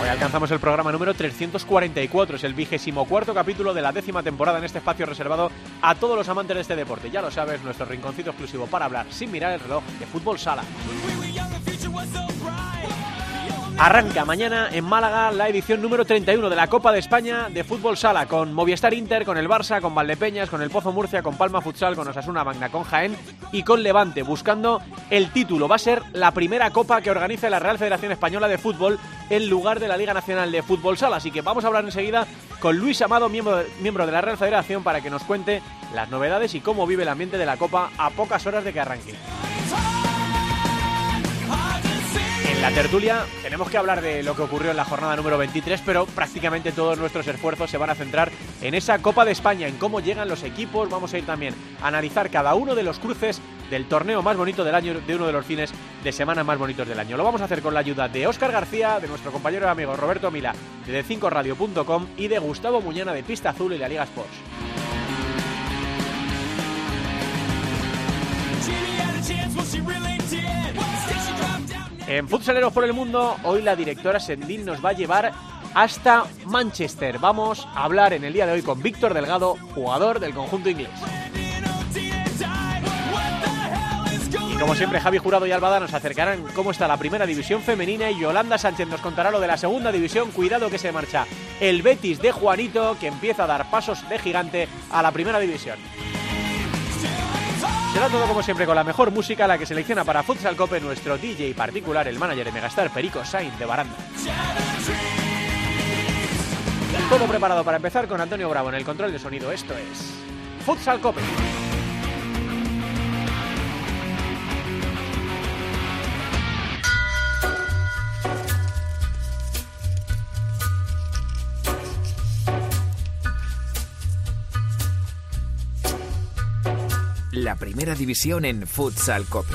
Hoy alcanzamos el programa número 344, es el vigésimo cuarto capítulo de la décima temporada en este espacio reservado a todos los amantes de este deporte. Ya lo sabes, nuestro rinconcito exclusivo para hablar sin mirar el reloj de fútbol sala. Arranca mañana en Málaga la edición número 31 de la Copa de España de Fútbol Sala con Movistar Inter, con el Barça, con Valdepeñas, con el Pozo Murcia, con Palma Futsal, con Osasuna Magna, con Jaén y con Levante, buscando el título. Va a ser la primera copa que organiza la Real Federación Española de Fútbol en lugar de la Liga Nacional de Fútbol Sala. Así que vamos a hablar enseguida con Luis Amado, miembro, miembro de la Real Federación, para que nos cuente las novedades y cómo vive el ambiente de la Copa a pocas horas de que arranque. La tertulia tenemos que hablar de lo que ocurrió en la jornada número 23, pero prácticamente todos nuestros esfuerzos se van a centrar en esa Copa de España, en cómo llegan los equipos. Vamos a ir también a analizar cada uno de los cruces del torneo más bonito del año, de uno de los fines de semana más bonitos del año. Lo vamos a hacer con la ayuda de Óscar García, de nuestro compañero y amigo Roberto Mila, de D5Radio.com y de Gustavo Muñana de Pista Azul y la Liga Sports. En Futsaleros por el Mundo, hoy la directora Sendil nos va a llevar hasta Manchester. Vamos a hablar en el día de hoy con Víctor Delgado, jugador del conjunto inglés. Y como siempre, Javi Jurado y Albada nos acercarán cómo está la primera división femenina y Yolanda Sánchez nos contará lo de la segunda división. Cuidado que se marcha el Betis de Juanito, que empieza a dar pasos de gigante a la primera división. Será todo como siempre con la mejor música, la que selecciona para Futsal Cope nuestro DJ particular, el manager de Megastar, Perico Sainz de Baranda. Todo preparado para empezar con Antonio Bravo en el control de sonido. Esto es Futsal Cope. Primera división en Futsal Cope.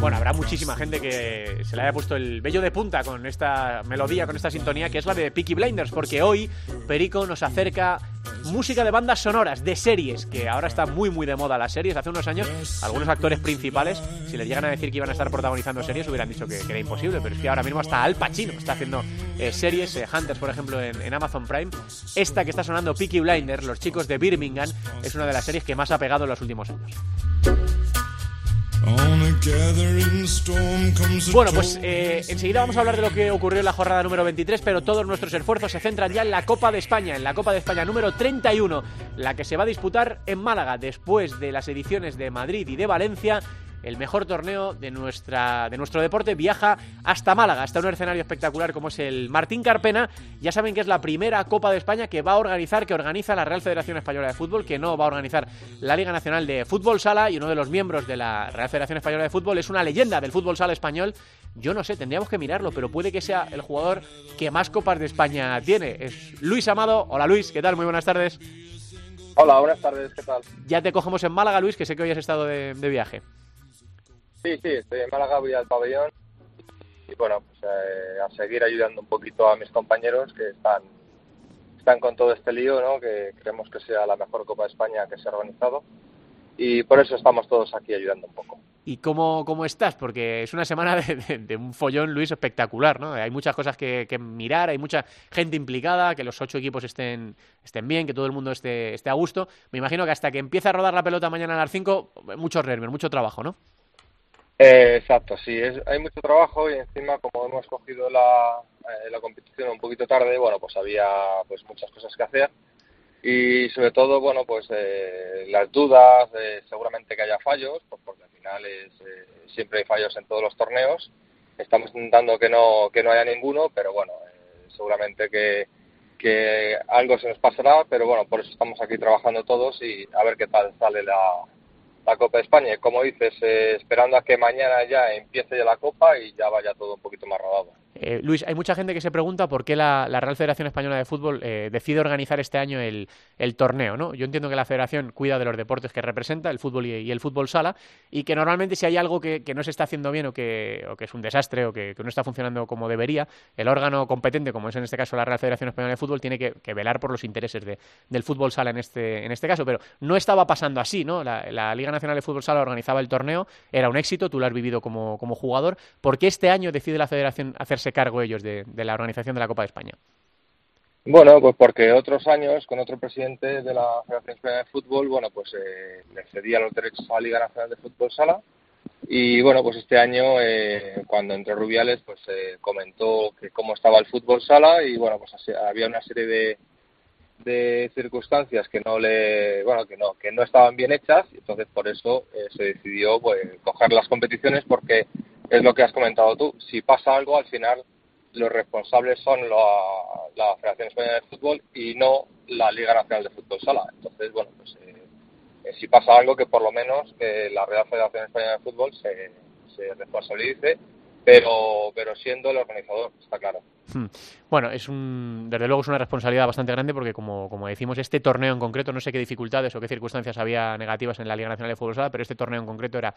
Bueno, habrá muchísima gente que se le haya puesto el vello de punta con esta melodía, con esta sintonía, que es la de Peaky Blinders, porque hoy Perico nos acerca música de bandas sonoras, de series, que ahora está muy muy de moda las series. Hace unos años, algunos actores principales, si les llegan a decir que iban a estar protagonizando series, hubieran dicho que, era imposible, pero es que ahora mismo hasta Al Pacino está haciendo eh, series, eh, Hunters, por ejemplo, en, en, Amazon Prime. Esta que está sonando, Peaky Blinders, los chicos de Birmingham, es una de las series que más ha pegado en los últimos años. Bueno, pues eh, enseguida vamos a hablar de lo que ocurrió en la jornada número 23, pero todos nuestros esfuerzos se centran ya en la Copa de España, en la Copa de España número 31, la que se va a disputar en Málaga después de las ediciones de Madrid y de Valencia el mejor torneo de, nuestra, de nuestro deporte viaja hasta Málaga, hasta un escenario espectacular como es el Martín Carpena. Ya saben que es la primera Copa de España que va a organizar, que organiza la Real Federación Española de Fútbol, que no va a organizar la Liga Nacional de Fútbol Sala y uno de los miembros de la Real Federación Española de Fútbol es una leyenda del fútbol sala español. Yo no sé, tendríamos que mirarlo, pero puede que sea el jugador que más copas de España tiene. Es Luis Amado. Hola Luis, ¿qué tal? Muy buenas tardes. Hola, buenas tardes, ¿qué tal? Ya te cogemos en Málaga, Luis, que sé que hoy has estado de, de viaje. Sí, sí, estoy en Málaga, voy al pabellón y bueno, pues eh, a seguir ayudando un poquito a mis compañeros que están están con todo este lío, ¿no? Que queremos que sea la mejor Copa de España que se ha organizado y por eso estamos todos aquí ayudando un poco. ¿Y cómo, cómo estás? Porque es una semana de, un follón, Luis, espectacular, ¿no? Hay muchas cosas que, que, mirar, hay mucha gente implicada, que los ocho equipos estén, estén bien, que todo el mundo esté, esté a gusto. Me imagino que hasta que empiece a rodar la pelota mañana a las cinco, muchos nervios, mucho trabajo, ¿no? Eh, exacto, sí, es, hay mucho trabajo y encima como hemos cogido la, eh, la competición un poquito tarde, bueno, pues había pues muchas cosas que hacer y sobre todo, bueno, pues eh, las dudas, seguramente que haya fallos, pues porque al final es, eh, siempre hay fallos en todos los torneos. Estamos intentando que no que no haya ninguno, pero bueno, eh, seguramente que, que algo se nos pasará, pero bueno, por eso estamos aquí trabajando todos y a ver qué tal sale la, la Copa de España. Como dices, eh, esperando a que mañana ya empiece ya la Copa y ya vaya todo un poquito más rodado. Eh, Luis, hay mucha gente que se pregunta por qué la, Real Federación Española de Fútbol eh, decide organizar este año el, torneo, ¿no? Yo entiendo que la Federación cuida de los deportes que representa, el fútbol y, el fútbol sala, y que normalmente si hay algo que, no se está haciendo bien o que, es un desastre o que, no está funcionando como debería, el órgano competente, como es en este caso la Real Federación Española de Fútbol, tiene que, velar por los intereses del fútbol sala en este, en este caso. Pero no estaba pasando así, ¿no? La, Liga Nacional de Fútbol Sala organizaba el torneo, era un éxito, tú lo has vivido como, como jugador. ¿Por qué este año decide la Federación hacerse cargo ellos de, la organización de la Copa de España? Bueno, pues porque otros años, con otro presidente de la Federación Española de Fútbol, bueno, pues eh, le cedía los derechos a la Liga Nacional de Fútbol Sala. Y bueno, pues este año, eh, cuando entró Rubiales, pues eh, comentó que cómo estaba el fútbol sala y bueno, pues había una serie de, de circunstancias que no le bueno que no que no estaban bien hechas y entonces por eso eh, se decidió pues coger las competiciones porque es lo que has comentado tú si pasa algo al final los responsables son la, Federación Española de Fútbol y no la Liga Nacional de Fútbol Sala entonces bueno pues eh, eh, si pasa algo que por lo menos la Real Federación Española de Fútbol se, se responsabilice pero pero siendo el organizador está claro. Bueno, es un, desde luego es una responsabilidad bastante grande porque, como, decimos, este torneo en concreto, no sé qué dificultades o qué circunstancias había negativas en la Liga Nacional de Fútbol Sala, pero este torneo en concreto era,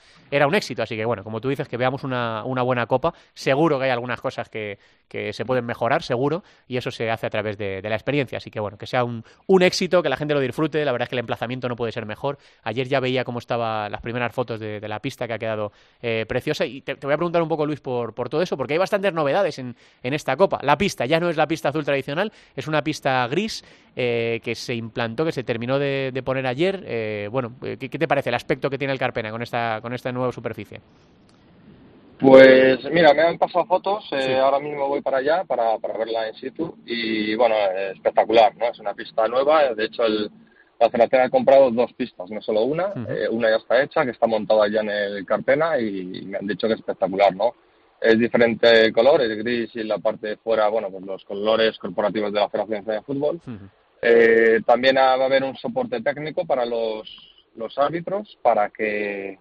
un éxito. Así que, bueno, como tú dices, que veamos una, buena copa. Seguro que hay algunas cosas que, se pueden mejorar, seguro, y eso se hace a través de, la experiencia. Así que, bueno, que sea un, un, éxito, que la gente lo disfrute. La verdad es que el emplazamiento no puede ser mejor. Ayer ya veía cómo estaban las primeras fotos de, la pista que ha quedado eh, preciosa. Y te, voy a preguntar un poco, Luis, por, todo eso, porque hay bastantes novedades en esta copa. La pista ya no es la pista azul tradicional, es una pista gris eh, que se implantó, que se terminó de, poner ayer. Eh, bueno, eh, ¿qué, te parece el aspecto que tiene el Carpena con esta, con esta nueva superficie? Pues mira, me han pasado fotos, ahora mismo voy para allá para, para verla en situ y bueno, espectacular, ¿no? Es una pista nueva, de hecho el, la Federación ha comprado dos pistas, no solo una, una ya está hecha, que está montada ya en el Carpena y me han dicho que es espectacular, ¿no? Es diferente color, es gris y la parte de fuera, bueno, pues los colores corporativos de la Federación de Fútbol. Eh, también va a haber un soporte técnico para los, los árbitros para que,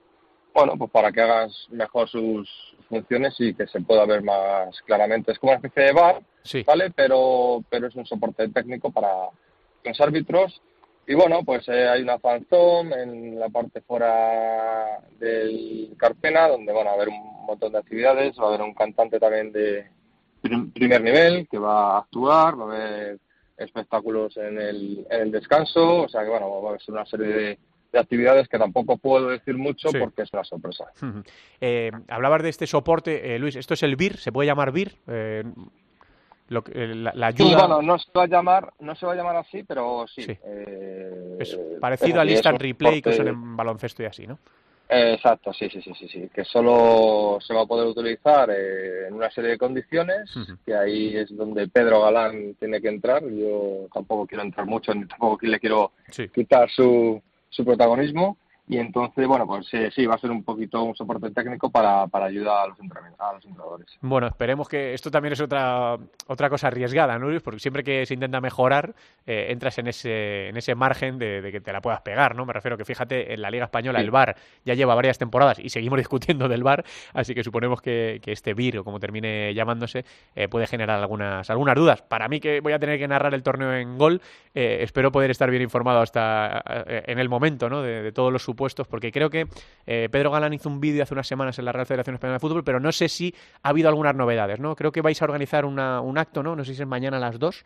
bueno, pues para que hagan mejor sus funciones y que se pueda ver más claramente. Es como una especie de bar, ¿vale? Pero, pero es un soporte técnico para los árbitros y bueno, pues eh, hay una fanzone en la parte fuera del Carpena, donde van a haber un montón de actividades, va a haber un cantante también de primer nivel que va a actuar, va a haber espectáculos en el, en el descanso, o sea que bueno, va a ser una serie de, actividades que tampoco puedo decir mucho porque es una sorpresa. eh, hablabas de este soporte, eh, Luis, ¿esto es el BIR? ¿Se puede llamar BIR? Eh, lo, la, ayuda... bueno, no se va a llamar, no se va a llamar así, pero sí. Eh, es parecido al instant replay que usan en baloncesto y así, ¿no? exacto, sí, sí, sí, sí, sí, que solo se va a poder utilizar eh, en una serie de condiciones, que ahí es donde Pedro Galán tiene que entrar. Yo tampoco quiero entrar mucho, ni tampoco le quiero quitar su, su protagonismo, y entonces, bueno, pues sí, sí, va a ser un poquito un soporte técnico para, para ayudar a los, a los entrenadores. Bueno, esperemos que esto también es otra, otra cosa arriesgada, ¿no, Luis? Porque siempre que se intenta mejorar, eh, entras en ese, en ese margen de, que te la puedas pegar, ¿no? Me refiero que fíjate, en la Liga Española el VAR ya lleva varias temporadas y seguimos discutiendo del VAR, así que suponemos que, que este VIR, o como termine llamándose, eh, puede generar algunas, algunas dudas. Para mí que voy a tener que narrar el torneo en gol, eh, espero poder estar bien informado hasta en el momento, ¿no? De, de todos los puestos, porque creo que eh, Pedro Galán hizo un vídeo hace unas semanas en la Real Federación Española de Fútbol, pero no sé si ha habido algunas novedades, ¿no? Creo que vais a organizar un acto, ¿no? No sé si es mañana a las 2,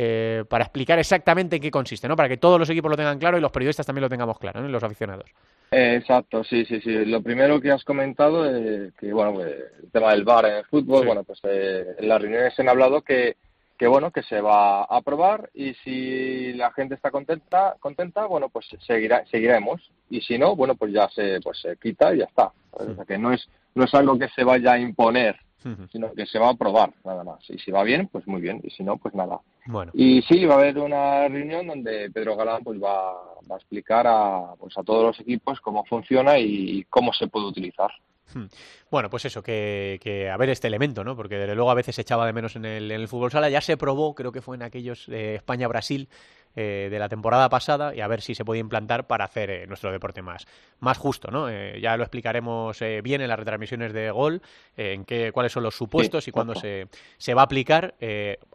eh, para explicar exactamente en qué consiste, ¿no? Para que todos los equipos lo tengan claro y los periodistas también lo tengamos claro, ¿no? Y los aficionados. exacto, sí, sí, sí. Lo primero que has comentado, es que, bueno, pues, el tema del VAR en el fútbol, bueno, pues eh, en las reuniones se han hablado que que bueno que se va a aprobar y si la gente está contenta contenta bueno pues seguirá seguiremos. Y si no bueno pues ya se pues se quita y ya está. O sea que no es no es algo que se vaya a imponer sino que se va a aprobar nada más. Y si va bien pues muy bien. Y si no pues nada. Bueno. y sí va a haber una reunión donde Pedro Galán pues va, va a explicar a pues a todos los equipos cómo funciona y cómo se puede utilizar. Bueno, pues eso, que, que, a ver este elemento, ¿no? Porque desde luego a veces se echaba de menos en el, en el fútbol sala. Ya se probó, creo que fue en aquellos de España-Brasil, de la temporada pasada y a ver si se puede implantar para hacer nuestro deporte más, más justo, ¿no? ya lo explicaremos bien en las retransmisiones de Gol, en qué, cuáles son los supuestos y cuándo se, se va a aplicar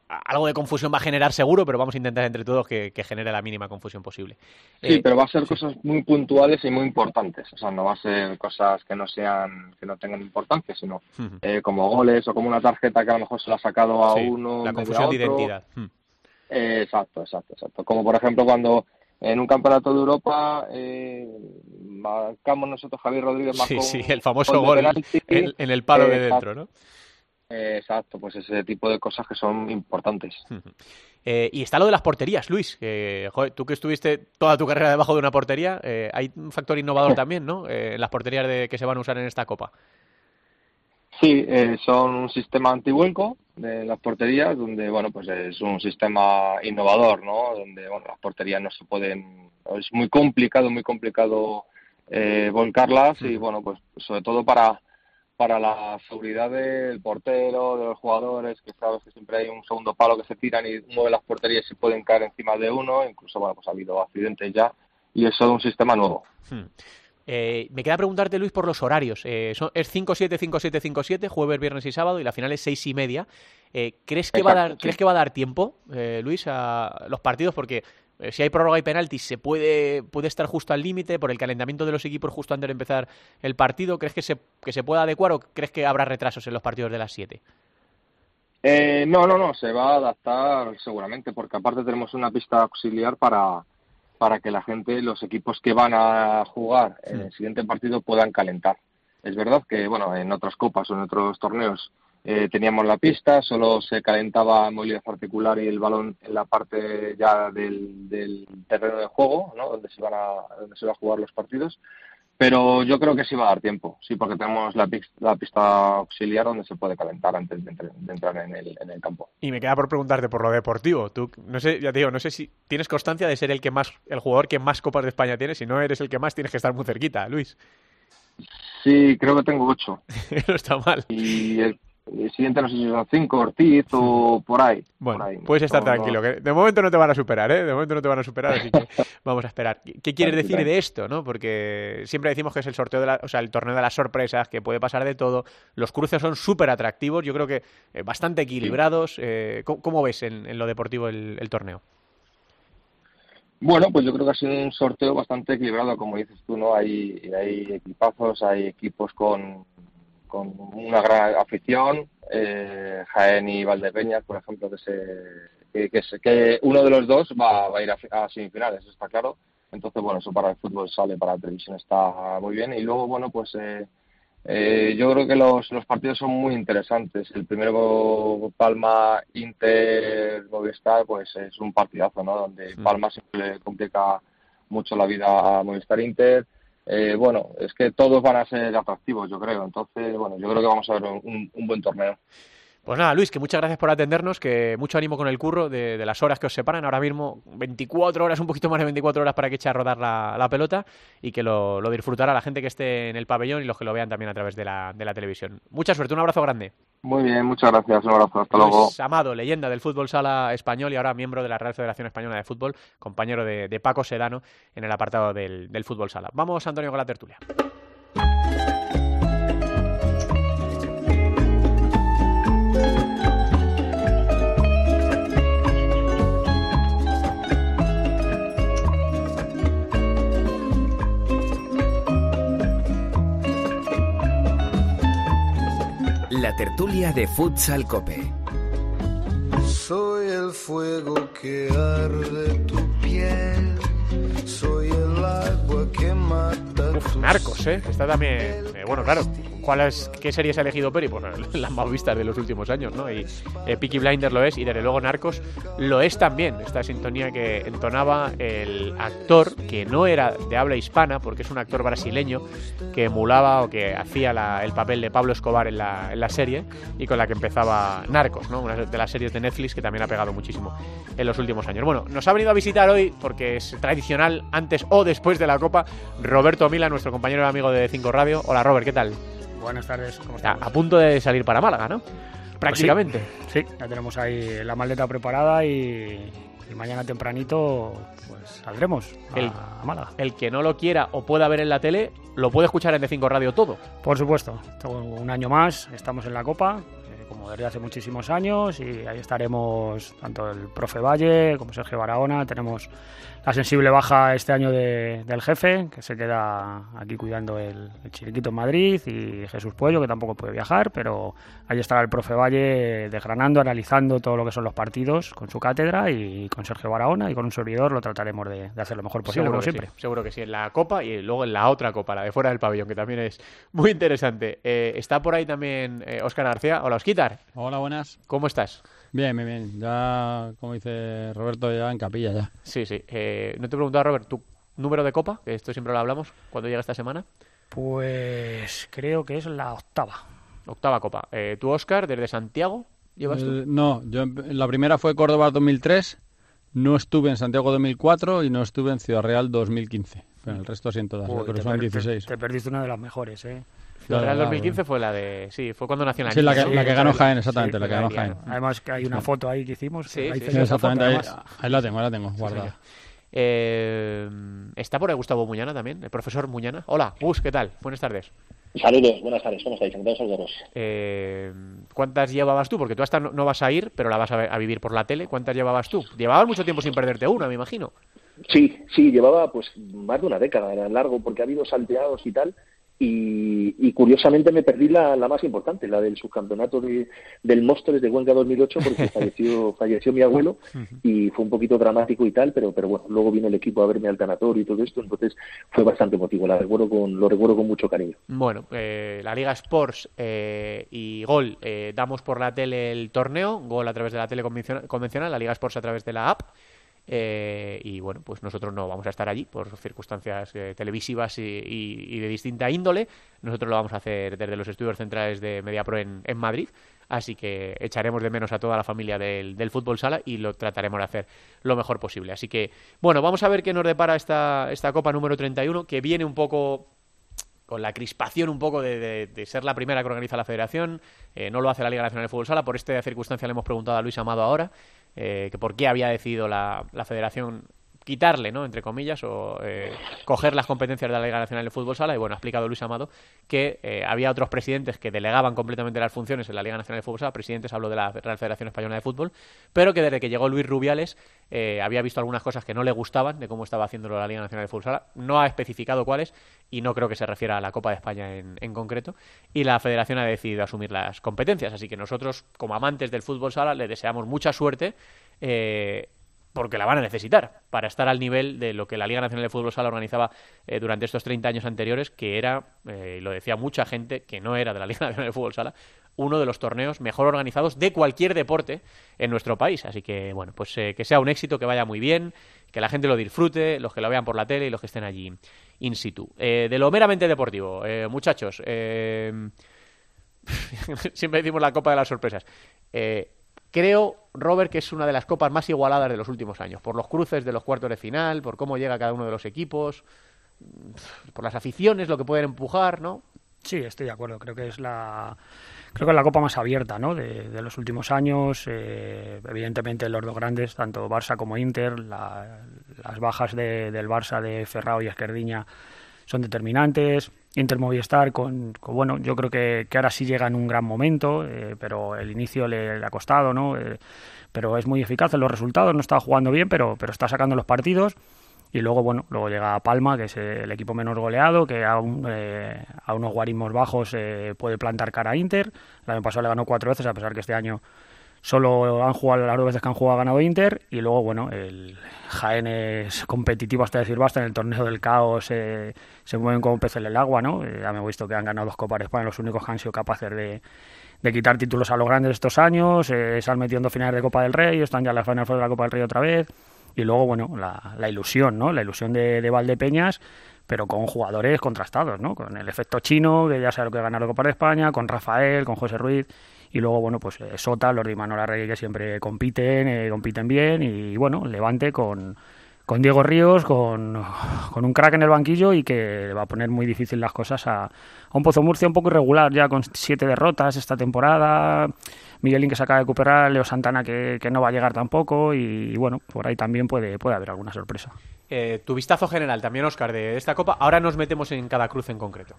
algo de confusión va a generar seguro, pero vamos a intentar entre todos que, genere la mínima confusión posible. Sí, eh, pero va a ser cosas muy puntuales y muy importantes. O sea, no va a ser cosas que no sean, que no tengan importancia, sino eh, como goles o como una tarjeta que a lo mejor se la ha sacado a uno. La confusión de identidad. exacto, exacto, exacto. Como por ejemplo cuando en un campeonato de Europa eh, marcamos nosotros Javier Rodríguez Sí, sí, el famoso gol en, el palo de dentro, ¿no? Exacto, pues ese tipo de cosas que son importantes. Eh, y está lo de las porterías, Luis. tú que estuviste toda tu carrera debajo de una portería, eh, hay un factor innovador también, ¿no? Eh, en las porterías de, que se van a usar en esta copa. Sí, son un sistema antivuelco de las porterías, donde, bueno, pues es un sistema innovador, ¿no? Donde, bueno, las porterías no se pueden, es muy complicado, muy complicado volcarlas y, bueno, pues sobre todo para para la seguridad del portero, de los jugadores, que sabes que siempre hay un segundo palo que se tiran y mueve las porterías y pueden caer encima de uno, incluso bueno, pues ha habido accidentes ya y eso es un sistema nuevo. Hmm. Eh, me queda preguntarte, Luis, por los horarios. Eh, son, es 5-7, 5-7, 5-7, jueves, viernes y sábado, y la final es 6 y media. Eh, ¿crees, que va a dar, ¿Crees que va a dar tiempo, Luis, a los partidos? Porque eh, si hay prórroga y penaltis, se puede, puede estar justo al límite por el calentamiento de los equipos justo antes de empezar el partido. ¿Crees que se, que se pueda adecuar o crees que habrá retrasos en los partidos de las 7? Eh, no, no, no, se va a adaptar seguramente, porque aparte tenemos una pista auxiliar para, para que la gente, los equipos que van a jugar en el siguiente partido puedan calentar. Es verdad que, bueno, en otras copas o en otros torneos eh, teníamos la pista, solo se calentaba movilidad articular y el balón en la parte ya del, del terreno de juego, ¿no? donde, se van a, donde se va a jugar los partidos. Pero yo creo que sí va a dar tiempo, sí, porque tenemos la, la pista auxiliar donde se puede calentar antes de, entrar en el, en el, campo. Y me queda por preguntarte por lo deportivo. Tú, no sé, ya te digo, no sé si tienes constancia de ser el que más, el jugador que más copas de España tiene. Si no eres el que más, tienes que estar muy cerquita, Luis. Sí, creo que tengo ocho. no está mal. Y el, el siguiente no sé si son cinco, Ortiz o por ahí. Bueno, puedes estar tranquilo, que de momento no te van a superar, ¿eh? De momento no te van a superar, así que vamos a esperar. ¿Qué quieres decir de esto, no? Porque siempre decimos que es el sorteo de la, o sea, el torneo de las sorpresas, que puede pasar de todo. Los cruces son súper atractivos, yo creo que eh, bastante equilibrados. Eh, ¿cómo, ves en, lo deportivo el, torneo? Bueno, pues yo creo que ha sido un sorteo bastante equilibrado, como dices tú, ¿no? Hay, hay equipazos, hay equipos con, con una gran afición, eh, Jaén y Valdepeñas, por ejemplo, que, se, que, que, uno de los dos va, a ir a, semifinales, eso está claro. Entonces, bueno, eso para el fútbol sale, para la televisión está muy bien. Y luego, bueno, pues eh, eh, yo creo que los, los partidos son muy interesantes. El primero Palma Inter Movistar, pues es un partidazo, ¿no? Donde Palma siempre le complica mucho la vida a Movistar Inter eh, bueno, es que todos van a ser atractivos, yo creo. Entonces, bueno, yo creo que vamos a ver un, buen torneo. Pues nada, Luis, que muchas gracias por atendernos, que mucho ánimo con el curro de, las horas que os separan. Ahora mismo 24 horas, un poquito más de 24 horas para que eche a rodar la, pelota y que lo, disfrutará la gente que esté en el pabellón y los que lo vean también a través de la, de la televisión. Mucha suerte, un abrazo grande. Muy bien, muchas gracias. Un abrazo. Hasta luego. Amado, leyenda del fútbol sala español y ahora miembro de la Real Federación Española de Fútbol, compañero de, Paco Sedano en el apartado del, del fútbol sala. Vamos, Antonio, con la tertulia. La tertulia de Futsal Cope. Soy el fuego que arde tu piel. Soy el agua que mata. Uf, narcos, ¿eh? Está también. Eh, bueno, claro ¿Cuál es, ¿Qué series ha elegido Peri? Pues las más vistas de los últimos años, ¿no? Y eh, Peaky Blinders lo es y desde luego Narcos lo es también. Esta sintonía que entonaba el actor que no era de habla hispana, porque es un actor brasileño que emulaba o que hacía el papel de Pablo Escobar en la, en la serie y con la que empezaba Narcos, ¿no? Una de las series de Netflix que también ha pegado muchísimo en los últimos años. Bueno, nos ha venido a visitar hoy porque es tradicional antes o después de la Copa Roberto Mila, nuestro compañero y amigo de Cinco Radio. Hola Robert, ¿qué tal? Buenas tardes, ¿cómo estás? A, punto de salir para Málaga, ¿no? Prácticamente. Pues sí, ya tenemos ahí la maleta preparada y, y mañana tempranito pues saldremos a, El- a Málaga. El que no lo quiera o pueda ver en la tele, lo puede escuchar en D5 Radio todo. Por supuesto, un año más, estamos en la Copa, eh, como desde hace muchísimos años, y ahí estaremos tanto el profe Valle como Sergio Barahona. Tenemos la sensible baja este año de- del jefe, que se queda aquí cuidando el, el chiringuito en Madrid, y Jesús Puello, que tampoco puede viajar, pero ahí estará el profe Valle desgranando, analizando todo lo que son los partidos con su cátedra, y con Sergio Barahona y con un servidor lo trataremos de, de hacer lo mejor posible, como que siempre. sí, seguro que sí, en la Copa y luego en la otra Copa, la de fuera del pabellón, que también es muy interesante. Eh, está por ahí también Óscar García. Hola, Osquitar. Hola, buenas. ¿Cómo estás? Bien, bien, bien. Ya, como dice Roberto, ya en capilla ya. Sí, sí. Eh, no te he preguntado, Robert, ¿tu número de Copa? Que esto siempre lo hablamos. ¿Cuándo llega esta semana? Pues creo que es la octava. Octava Copa. Eh, ¿Tú, Óscar, desde Santiago llevas tú? No, yo la primera fue Córdoba 2003, no estuve en Santiago 2004 y no estuve en Ciudad Real 2015. Pero el resto sí en todas, Uy, te son per- te- 16. Te, perdiste una de las mejores, ¿eh? La Real claro. 2015 fue la de... Sí, fue cuando nació Sí, la que, la que ganó Jaén, exactamente, sí, la que ganó Jaén. Además que hay una foto ahí que hicimos. Sí, ahí sí, exactamente, ahí, ahí la tengo, ahí la tengo, guardada. Eh, está por ahí Gustavo Muñana también, el profesor Muñana. Hola, Gus, ¿qué tal? Buenas tardes. Saludos, buenas tardes, ¿cómo estáis? Encantados de saludaros. Eh, ¿Cuántas llevabas tú? Porque tú hasta no, no vas a ir, pero la vas a, a vivir por la tele. ¿Cuántas llevabas tú? Llevabas mucho tiempo sin perderte una, me imagino. Sí, sí, llevaba pues más de una década, era largo, porque ha habido salteados y tal, y, y curiosamente me perdí la, la más importante, la del subcampeonato de, del Móstoles de Huenca 2008, porque falleció, falleció mi abuelo, y fue un poquito dramático y tal, pero, pero bueno, luego vino el equipo a verme al tanatorio y todo esto, entonces fue bastante emotivo, la recuerdo con, lo recuerdo con mucho cariño. Bueno, eh, la Liga Sports eh, y Gol eh, damos por la tele el torneo, Gol a través de la tele convencional, convencional, la Liga Sports a través de la app. Eh, y bueno, pues nosotros no vamos a estar allí por circunstancias eh, televisivas y, de distinta índole. Nosotros lo vamos a hacer desde los estudios centrales de MediaPro en, en Madrid. Así que echaremos de menos a toda la familia del, fútbol sala y lo trataremos de hacer lo mejor posible. Así que, bueno, vamos a ver qué nos depara esta, esta Copa número 31, que viene un poco con la crispación un poco de, de- de ser la primera que organiza la federación. Eh, no lo hace la Liga Nacional de Fútbol Sala. Por esta circunstancia le hemos preguntado a Luis Amado ahora eh, que por qué había decidido la, la federación quitarle, ¿no? entre comillas, o eh, coger las competencias de la Liga Nacional de Fútbol Sala. Y bueno, ha explicado Luis Amado que eh, había otros presidentes que delegaban completamente las funciones en la Liga Nacional de Fútbol Sala. Presidentes, hablo de la Real Federación Española de Fútbol, pero que desde que llegó Luis Rubiales eh, había visto algunas cosas que no le gustaban de cómo estaba haciéndolo la Liga Nacional de Fútbol Sala. No ha especificado cuáles y no creo que se refiera a la Copa de España en, en concreto. Y la Federación ha decidido asumir las competencias. Así que nosotros, como amantes del fútbol sala, le deseamos mucha suerte. eh, porque la van a necesitar para estar al nivel de lo que la Liga Nacional de Fútbol Sala organizaba eh, durante estos 30 años anteriores, que era, eh, lo decía mucha gente que no era de la Liga Nacional de Fútbol Sala, uno de los torneos mejor organizados de cualquier deporte en nuestro país. Así que, bueno, pues eh, que sea un éxito, que vaya muy bien, que la gente lo disfrute, los que lo vean por la tele y los que estén allí in situ. Eh, de lo meramente deportivo, muchachos, siempre decimos la Copa de las Sorpresas. Creo, Robert, que es una de las copas más igualadas de los últimos años, por los cruces de los cuartos de final, por cómo llega cada uno de los equipos, por las aficiones, lo que pueden empujar, ¿no? Sí, estoy de acuerdo. Creo que es la, creo que es la copa más abierta, ¿no? De, de los últimos años. Eh, evidentemente los dos grandes, tanto Barça como Inter, la- las bajas de- del Barça de Ferrao y Esquerdiña son determinantes. Inter Movistar, con, bueno, yo creo que, que ahora sí llega en un gran momento, eh, pero el inicio le, le ha costado, ¿no? Eh, pero es muy eficaz en los resultados, no está jugando bien, pero, pero está sacando los partidos. Y luego, bueno, luego llega Palma, que es el equipo menos goleado, que a, eh, a unos guarismos bajos eh, puede plantar cara a Inter. El año pasado le ganó cuatro veces, a pesar que este año solo han jugado las dos veces que han jugado ha ganado Inter. Y luego, bueno, el Jaén es competitivo hasta decir basta. En el torneo del caos eh, se mueven como peces en el agua, ¿no? Eh, ya me he visto que han ganado dos Copas de España, los únicos que han sido capaces de, de quitar títulos a los grandes estos años. eh, se han finales de Copa del Rey, están ya en la final de la Copa del Rey otra vez. Y luego, bueno, la, la ilusión, ¿no? La ilusión de, de Valdepeñas, pero con jugadores contrastados, ¿no? Con el efecto chino, que ya sabe lo que gana la Copa de España, con Rafael, con José Ruiz. Y luego, bueno, pues eh, Sota, los de Arregui, que siempre compiten, eh, compiten bien. Y bueno, Levante con, con Diego Ríos, con, con, un crack en el banquillo y que va a poner muy difícil las cosas a, a un Pozo Murcia un poco irregular, ya con siete derrotas esta temporada. Miguelín que se acaba de recuperar, Leo Santana que, que no va a llegar tampoco y, bueno, por ahí también puede, puede haber alguna sorpresa. Eh, tu vistazo general también, Oscar, de esta Copa. Ahora nos metemos en cada cruz en concreto.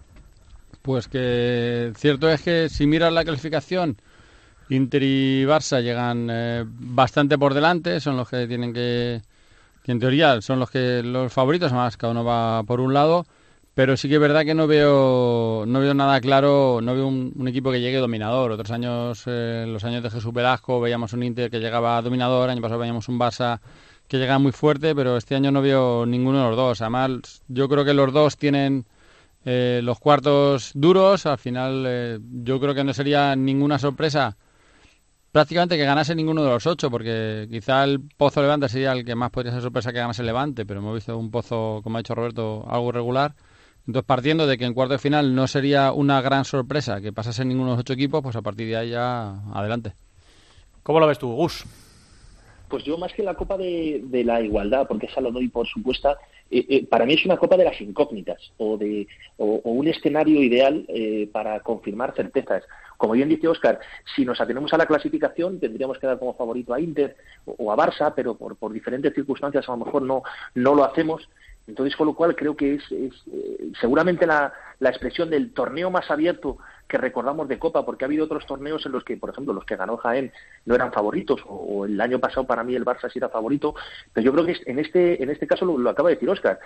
Pues que cierto es que si miras la clasificación, Inter y Barça llegan eh, bastante por delante, son los que tienen que, que en teoría son los que los favoritos, además cada uno va por un lado, pero sí que es verdad que no veo no veo nada claro, no veo un, un equipo que llegue dominador. Otros años, eh, los años de Jesús Velasco, veíamos un Inter que llegaba dominador, año pasado veíamos un Barça que llegaba muy fuerte, pero este año no veo ninguno de los dos. Además, yo creo que los dos tienen eh, los cuartos duros. Al final, eh, yo creo que no sería ninguna sorpresa prácticamente que ganase ninguno de los ocho, porque quizá el Pozo Levante sería el que más podría ser sorpresa que ganase el Levante, pero hemos visto un Pozo, como ha dicho Roberto, algo irregular. Entonces, partiendo de que en cuarto de final no sería una gran sorpresa que pasase ninguno de los ocho equipos, pues a partir de ahí ya adelante. ¿Cómo lo ves tú, Gus? Pues yo más que la Copa de, de la Igualdad, porque esa lo doy por supuesta, eh, eh, para mí es una Copa de las incógnitas o, de, o, un escenario ideal eh, para confirmar certezas. Como bien dice Oscar, si nos atenemos a la clasificación, tendríamos que dar como favorito a Inter o, o a Barça, pero por, por diferentes circunstancias a lo mejor no, no lo hacemos. Entonces, con lo cual creo que es, es eh, seguramente la, la, expresión del torneo más abierto que recordamos de Copa, porque ha habido otros torneos en los que, por ejemplo, los que ganó Jaén no eran favoritos, o, el año pasado para mí el Barça sí era favorito, pero yo creo que en este, en este caso lo, acaba de decir Oscar,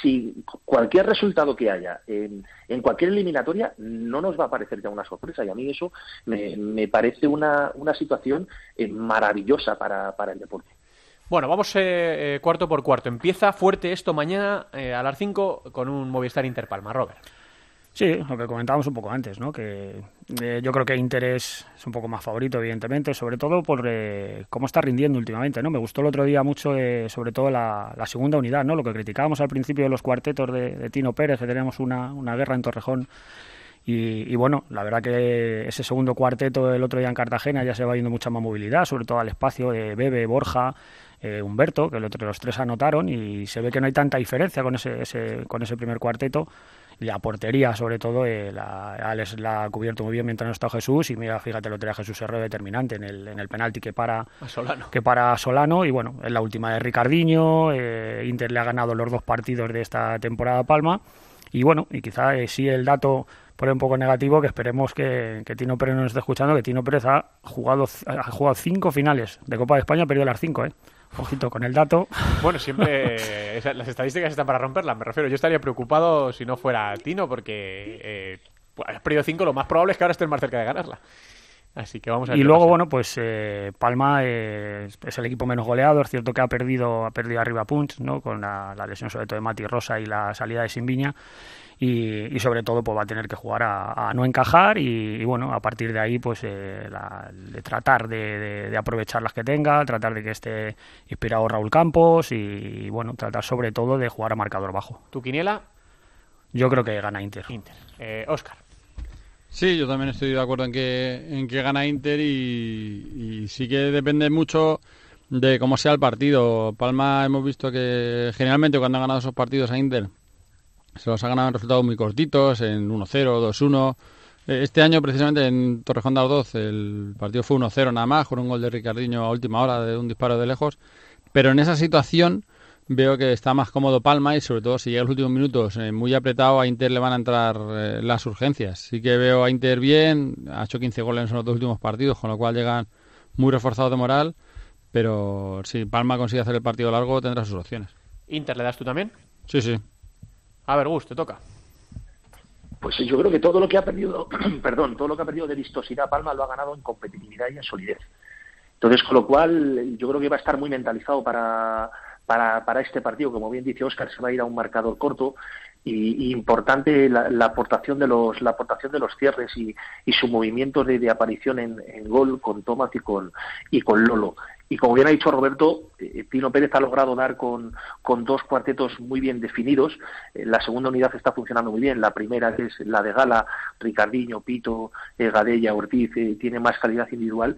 si cualquier resultado que haya en, en, cualquier eliminatoria no nos va a parecer ya una sorpresa, y a mí eso me, me parece una, una situación eh, maravillosa para, para el deporte. Bueno, vamos eh, eh, cuarto por cuarto. Empieza fuerte esto mañana eh, a las 5 con un Movistar Interpalma. Robert. Sí, lo que comentábamos un poco antes, ¿no? Que eh, yo creo que Inter es, un poco más favorito, evidentemente, sobre todo por eh, cómo está rindiendo últimamente, ¿no? Me gustó el otro día mucho, eh, sobre todo la, segunda unidad, ¿no? Lo que criticábamos al principio de los cuartetos de, Tino Pérez, que teníamos una, una guerra en Torrejón y, y, bueno, la verdad que ese segundo cuarteto el otro día en Cartagena ya se va viendo mucha más movilidad, sobre todo al espacio de Bebe, Borja, eh, Humberto, que el otro, los tres anotaron y se ve que no hay tanta diferencia con ese, ese con ese primer cuarteto. Y la portería, sobre todo, eh, la, Alex la ha cubierto muy bien mientras no está Jesús. Y mira, fíjate, lo tenía Jesús Herrero determinante en el, en el penalti que para Solano. que para Solano. Y bueno, en la última de Ricardinho, eh, Inter le ha ganado los dos partidos de esta temporada a Palma. Y bueno, y quizá eh, sí el dato por un poco negativo, que esperemos que, que, Tino Pérez nos esté escuchando, que Tino Pérez ha jugado, ha jugado cinco finales de Copa de España, ha perdido las cinco, ¿eh? Ojito con el dato. Bueno, siempre esa, las estadísticas están para romperlas, me refiero. Yo estaría preocupado si no fuera Tino, porque eh, pues, has perdido cinco, lo más probable es que ahora estés más cerca de ganarla. Así que vamos a ver Y luego, pasa. bueno, pues eh, Palma eh, es el equipo menos goleado. Es cierto que ha perdido, ha perdido arriba Punch, ¿no? Con la, la, lesión sobre todo de Mati Rosa y la salida de Simbiña. Y, y, sobre todo pues va a tener que jugar a, a no encajar y, y, bueno a partir de ahí pues eh, la, de tratar de, de, de, aprovechar las que tenga tratar de que esté inspirado Raúl Campos y, y, bueno tratar sobre todo de jugar a marcador bajo. Tu quiniela yo creo que gana Inter. Inter. Eh, Oscar Sí, yo también estoy de acuerdo en que, en que gana Inter y, y sí que depende mucho de cómo sea el partido. Palma hemos visto que generalmente cuando han ganado esos partidos a Inter se los ha ganado en resultados muy cortitos, en 1-0, 2-1. Este año, precisamente, en Torrejón de Ardoz, el partido fue 1-0 nada más, con un gol de Ricardinho a última hora de un disparo de lejos. Pero en esa situación veo que está más cómodo Palma y, sobre todo, si llega los últimos minutos eh, muy apretado, a Inter le van a entrar eh, las urgencias. Sí que veo a Inter bien, ha hecho 15 goles en los dos últimos partidos, con lo cual llegan muy reforzados de moral. Pero si Palma consigue hacer el partido largo, tendrá sus opciones. ¿Inter le das tú también? Sí, sí. A ver, Gus, te toca. Pues yo creo que todo lo que ha perdido, perdón, todo lo que ha perdido de vistosidad Palma lo ha ganado en competitividad y en solidez. Entonces, con lo cual, yo creo que va a estar muy mentalizado para, para, para este partido. Como bien dice Oscar, se va a ir a un marcador corto y, importante la, la, aportación de los la aportación de los cierres y, y su movimiento de, aparición en, en, gol con Tomás y con y con Lolo y como bien ha dicho Roberto, eh, Pino Pérez ha logrado dar con, con dos cuartetos muy bien definidos. Eh, la segunda unidad está funcionando muy bien. La primera, que es la de Gala, Ricardinho, Pito, eh, Gadella, Ortiz, eh, tiene más calidad individual.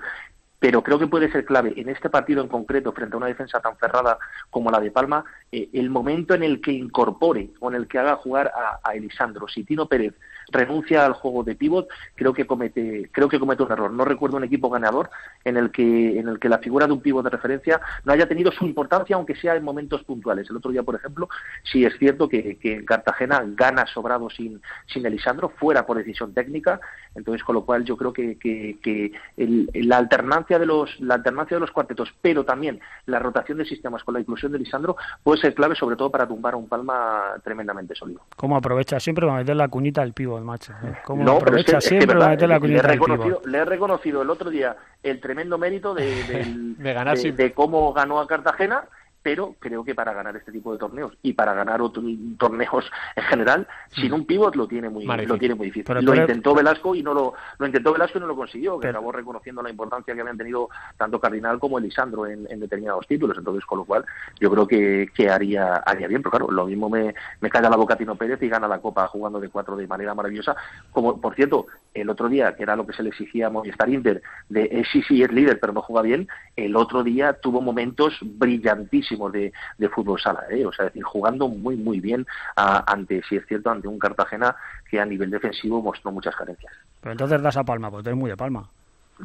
Pero creo que puede ser clave en este partido en concreto, frente a una defensa tan cerrada como la de Palma, eh, el momento en el que incorpore o en el que haga jugar a, a Elisandro. Si Tino Pérez renuncia al juego de pívot, creo que comete, creo que comete un error. No recuerdo un equipo ganador en el que, en el que la figura de un pívot de referencia no haya tenido su importancia, aunque sea en momentos puntuales. El otro día, por ejemplo, sí es cierto que, que en Cartagena gana sobrado sin, sin Elisandro, fuera por decisión técnica, entonces con lo cual yo creo que, que, el- la alternancia de los, la alternancia de los cuartetos, pero también la rotación de sistemas con la inclusión de Elisandro puede ser clave, sobre todo para tumbar a un palma tremendamente sólido. ¿Cómo aprovecha siempre para meter la cuñita al pivot, macho? ¿eh? ¿Cómo No, pero es aprovecha es que, siempre verdad, la le, he reconocido, le he reconocido el otro día el tremendo mérito de, De ganar sin- de cómo ganó a Cartagena, pero creo que para ganar este tipo de torneos y para ganar otros torneos en general, sin un pivot lo tiene muy, lo tiene muy difícil. Pero lo intentó Velasco y no lo, lo intentó Velasco y no lo consiguió, que Pero- acabó reconociendo la importancia que habían tenido tanto Cardinal como Elisandro en, en determinados títulos. Entonces, con lo cual, yo creo que, que haría, haría bien. Pero claro, lo mismo me, me calla la boca Tino Pérez y gana la Copa jugando de cuatro de manera maravillosa. Como, por cierto, el otro día, que era lo que se le exigía a Movistar Inter, de eh, sí, sí, es líder, pero no juega bien, el otro día tuvo momentos brillantísimos de, de fútbol sala, ¿eh? o sea, es decir, jugando muy, muy bien a- ante, si es cierto, ante un Cartagena que a nivel defensivo mostró muchas carencias. Pero entonces das a Palma, pues tú eres muy de Palma.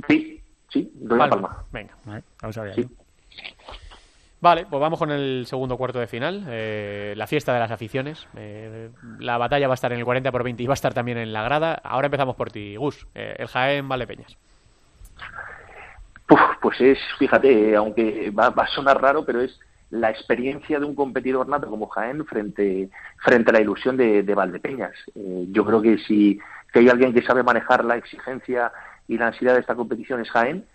Sí, sí, doy la palma. Venga. ¿eh? Ya lo sabía Sí. Vale, pues vamos con el segundo cuarto de final, eh, la fiesta de las aficiones. Eh, la batalla va a estar en el 40 por 20 y va a estar también en la grada. Ahora empezamos por ti, Gus. Eh, el Jaén Valdepeñas. Uf, pues es, fíjate, eh, aunque va, va a sonar raro, pero es la experiencia de un competidor nato como Jaén frente, frente a la ilusión de, de Valdepeñas. Eh, yo creo que si que hay alguien que sabe manejar la exigencia y la ansiedad de esta competición es Jaén,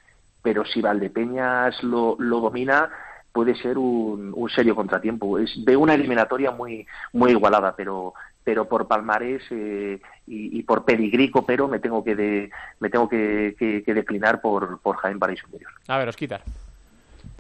pero si Valdepeñas lo, lo domina puede ser un, un serio contratiempo. Es, veo una eliminatoria muy, muy igualada, pero pero por palmarés eh, y, por pedigrico, pero me tengo que de- me tengo que, que- declinar por, por Jaén Paraíso Superior. A ver, os quitar.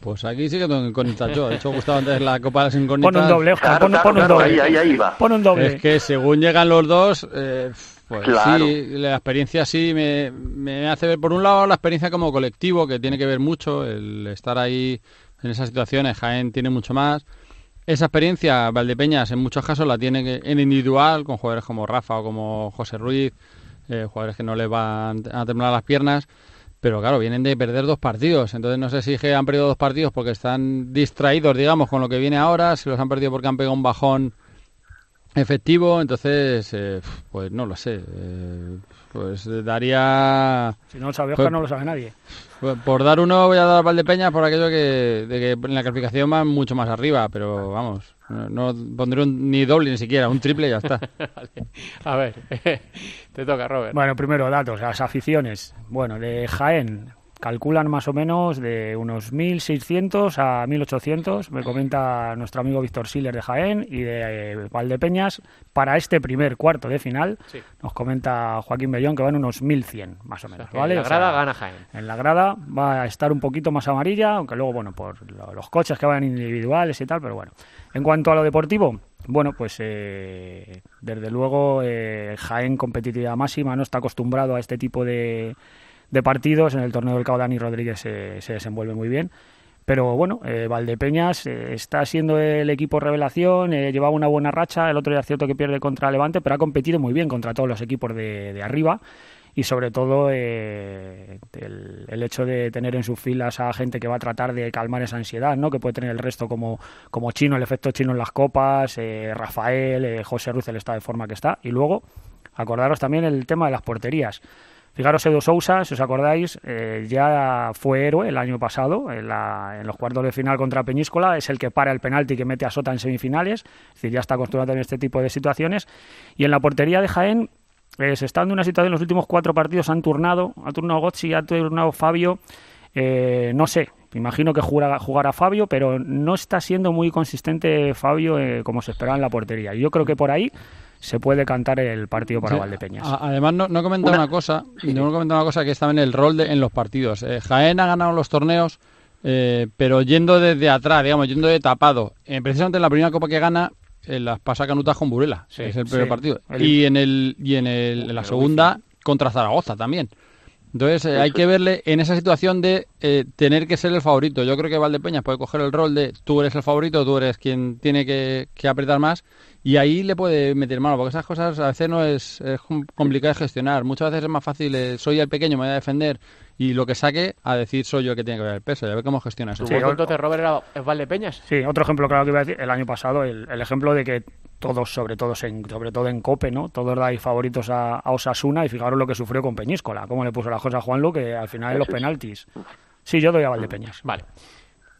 Pues aquí sí que tengo incógnitas yo. De hecho, Gustavo antes la Copa de las Incógnitas. Pon un doble, Oscar, Claro, pon, claro, pon un claro, doble. ahí, ahí, ahí va. Pon un doble. Es que según llegan los dos, eh, pues Claro. sí, la experiencia sí me, me hace ver, por un lado, la experiencia como colectivo, que tiene que ver mucho, el estar ahí en esas situaciones, Jaén tiene mucho más. Esa experiencia, Valdepeñas, en muchos casos la tiene que- en individual, con jugadores como Rafa o como José Ruiz, eh, jugadores que no les van a temblar las piernas. Pero claro, vienen de perder dos partidos. Entonces no sé si han perdido dos partidos porque están distraídos, digamos, con lo que viene ahora, si los han perdido porque han pegado un bajón efectivo, entonces, eh, pues no lo sé. eh, pues daría... Si no lo sabe Pues- Oscar, no lo sabe nadie. Por, dar uno voy a dar a Valdepeñas por aquello que, de que en la clasificación van mucho más arriba, pero vamos, no, no pondré un- ni doble ni siquiera, un triple y ya está. Vale. A ver, te toca, Robert. Bueno, primero datos, las aficiones. Bueno, de Jaén calculan más o menos de unos 1.600 a 1.800, me comenta nuestro amigo Víctor Siller de Jaén y de eh, Valdepeñas para este primer cuarto de final. Sí. Nos comenta Joaquín Bellón que van unos 1.100 más o menos, ¿vale? la O sea, grada gana Jaén. En la grada va a estar un poquito más amarilla, aunque luego, bueno, por lo- los coches que van individuales y tal, pero bueno. En cuanto a lo deportivo, bueno, pues eh, desde luego eh, Jaén competitividad máxima, no está acostumbrado a este tipo de, de partidos. En el torneo del CAO Dani Rodríguez se, se desenvuelve muy bien. Pero bueno, eh, Valdepeñas eh, está siendo el equipo revelación, eh, llevaba una buena racha, el otro día cierto que pierde contra Levante, pero ha competido muy bien contra todos los equipos de, de arriba y sobre todo eh, el, el hecho de tener en sus filas a gente que va a tratar de calmar esa ansiedad, ¿no? que puede tener el resto como, como chino, el efecto chino en las copas, Rafael, José Ruiz, el está de forma que está, y luego acordaros también el tema de las porterías. Fijaros, Edu Sousa, si os acordáis, eh, ya fue héroe el año pasado en, la- en los cuartos de final contra Peñíscola, es el que para el penalti que mete a Sota en semifinales, es decir, ya está acostumbrado a este tipo de situaciones. Y en la portería de Jaén, eh, se está dando una situación, los últimos cuatro partidos han turnado, ha turnado Gozzi, ha turnado Fabio, eh, no sé, imagino que jugará, jugará Fabio, pero no está siendo muy consistente Fabio eh, como se esperaba en la portería. Yo creo que por ahí se puede cantar el partido para Sí, Valdepeñas. a- Además, no, no he comentado una, cosa, no he comentado una cosa que es también el rol de, en los partidos. Eh, Jaén ha ganado los torneos, eh, pero yendo desde atrás, digamos, yendo de tapado. Eh, precisamente en la primera copa que gana, eh, las pasa Canutas con Burela, Sí, es el primer sí. partido. El- Y en el y en, el, en la segunda contra Zaragoza también. Entonces eh, hay que verle en esa situación de eh, tener que ser el favorito. Yo creo que Valdepeñas puede coger el rol de tú eres el favorito, tú eres quien tiene que, que apretar más y ahí le puede meter mano, porque esas cosas a veces no es, es com- complicado de gestionar. Muchas veces es más fácil, eh, soy el pequeño, me voy a defender y lo que saque a decir soy yo el que tiene que ver el peso. Ya ver cómo gestiona eso. Sí, entonces, Robert, era es Valdepeñas. Sí, otro ejemplo claro que iba a decir, el año pasado, el, el ejemplo de que todos, sobre todo en, sobre todo en COPE, ¿no? Todos dais favoritos a, a Osasuna y fijaros lo que sufrió con Peñíscola, cómo le puso las cosas a Juanlu, que al final en los penaltis. Sí, yo doy a Valdepeñas. Vale.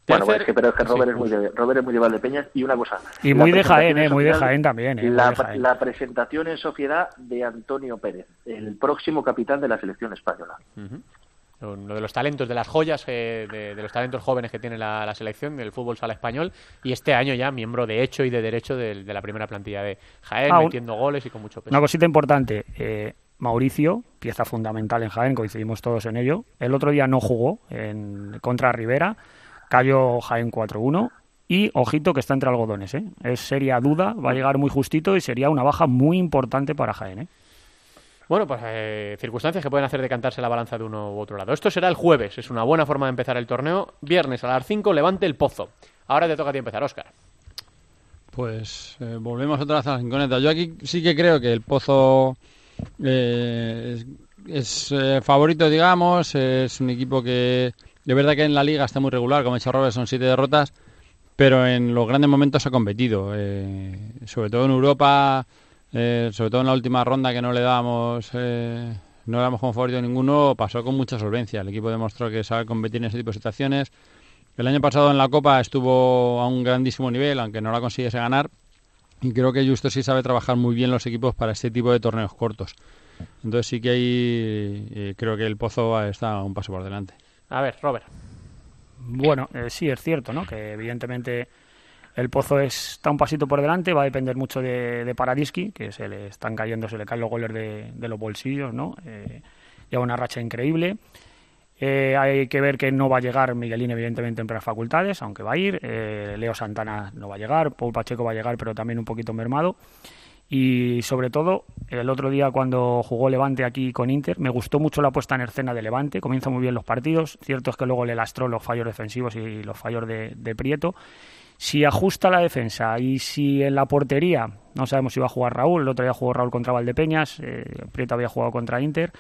Bueno, pues es que, pero es que Robert, Sí. es muy de, Robert es muy de Valdepeñas y una cosa. Y muy de Jaén, en eh, muy de Jaén también, eh, la, de Jaén. la presentación en sociedad de Antonio Pérez, el próximo capitán de la selección española. uno de los talentos, de las joyas, eh, de, de los talentos jóvenes que tiene la, la selección del fútbol sala español y este año ya miembro de hecho y de derecho de, la primera plantilla de Jaén, Ah, un- metiendo goles y con mucho peso. Una cosita importante, eh, Mauricio, pieza fundamental en Jaén, coincidimos todos en ello. El otro día no jugó en, contra Rivera, cayó Jaén 4-1 y ojito que está entre algodones. ¿eh? Es seria duda, va a llegar muy justito y sería una baja muy importante para Jaén. ¿eh? Bueno, pues eh, circunstancias que pueden hacer decantarse la balanza de uno u otro lado. Esto será el jueves, es una buena forma de empezar el torneo. Viernes a las 5, levante el pozo. Ahora te toca a ti empezar, Óscar. Pues eh, volvemos otra vez a las incógnitas. Yo aquí sí que creo que el Pozo eh, es, es, eh, favorito, digamos. Es un equipo que de verdad que en la liga está muy regular, como ha dicho Robert, son siete derrotas, pero en los grandes momentos ha competido. eh, sobre todo en Europa, eh, sobre todo en la última ronda que no le dábamos... Eh, no le damos como favorito ninguno, pasó con mucha solvencia. El equipo demostró que sabe competir en ese tipo de situaciones. El año pasado en la Copa estuvo a un grandísimo nivel, aunque no la consiguiese ganar. Y creo que Justo sí sabe trabajar muy bien los equipos para este tipo de torneos cortos. Entonces sí que ahí eh, creo que el Pozo está un paso por delante. A ver, Robert. Bueno, eh, sí, es cierto, ¿no? Que evidentemente el Pozo está un pasito por delante, va a depender mucho de, de Paradiski, que se le están cayendo, se le caen los goles de, de los bolsillos, ¿no? Eh, lleva una racha increíble. Eh, hay que ver que no va a llegar Miguelín, evidentemente, en plenas facultades, aunque va a ir. Eh, Leo Santana no va a llegar, Paul Pacheco va a llegar, pero también un poquito mermado. Y sobre todo, el otro día cuando jugó Levante aquí con Inter, me gustó mucho la puesta en escena de Levante. Comienza muy bien los partidos. Cierto es que luego le lastró los fallos defensivos y los fallos de, Prieto. Si ajusta la defensa y si en la portería, no sabemos si va a jugar Raúl, el otro día jugó Raúl contra Valdepeñas, eh, Prieto había jugado contra Inter,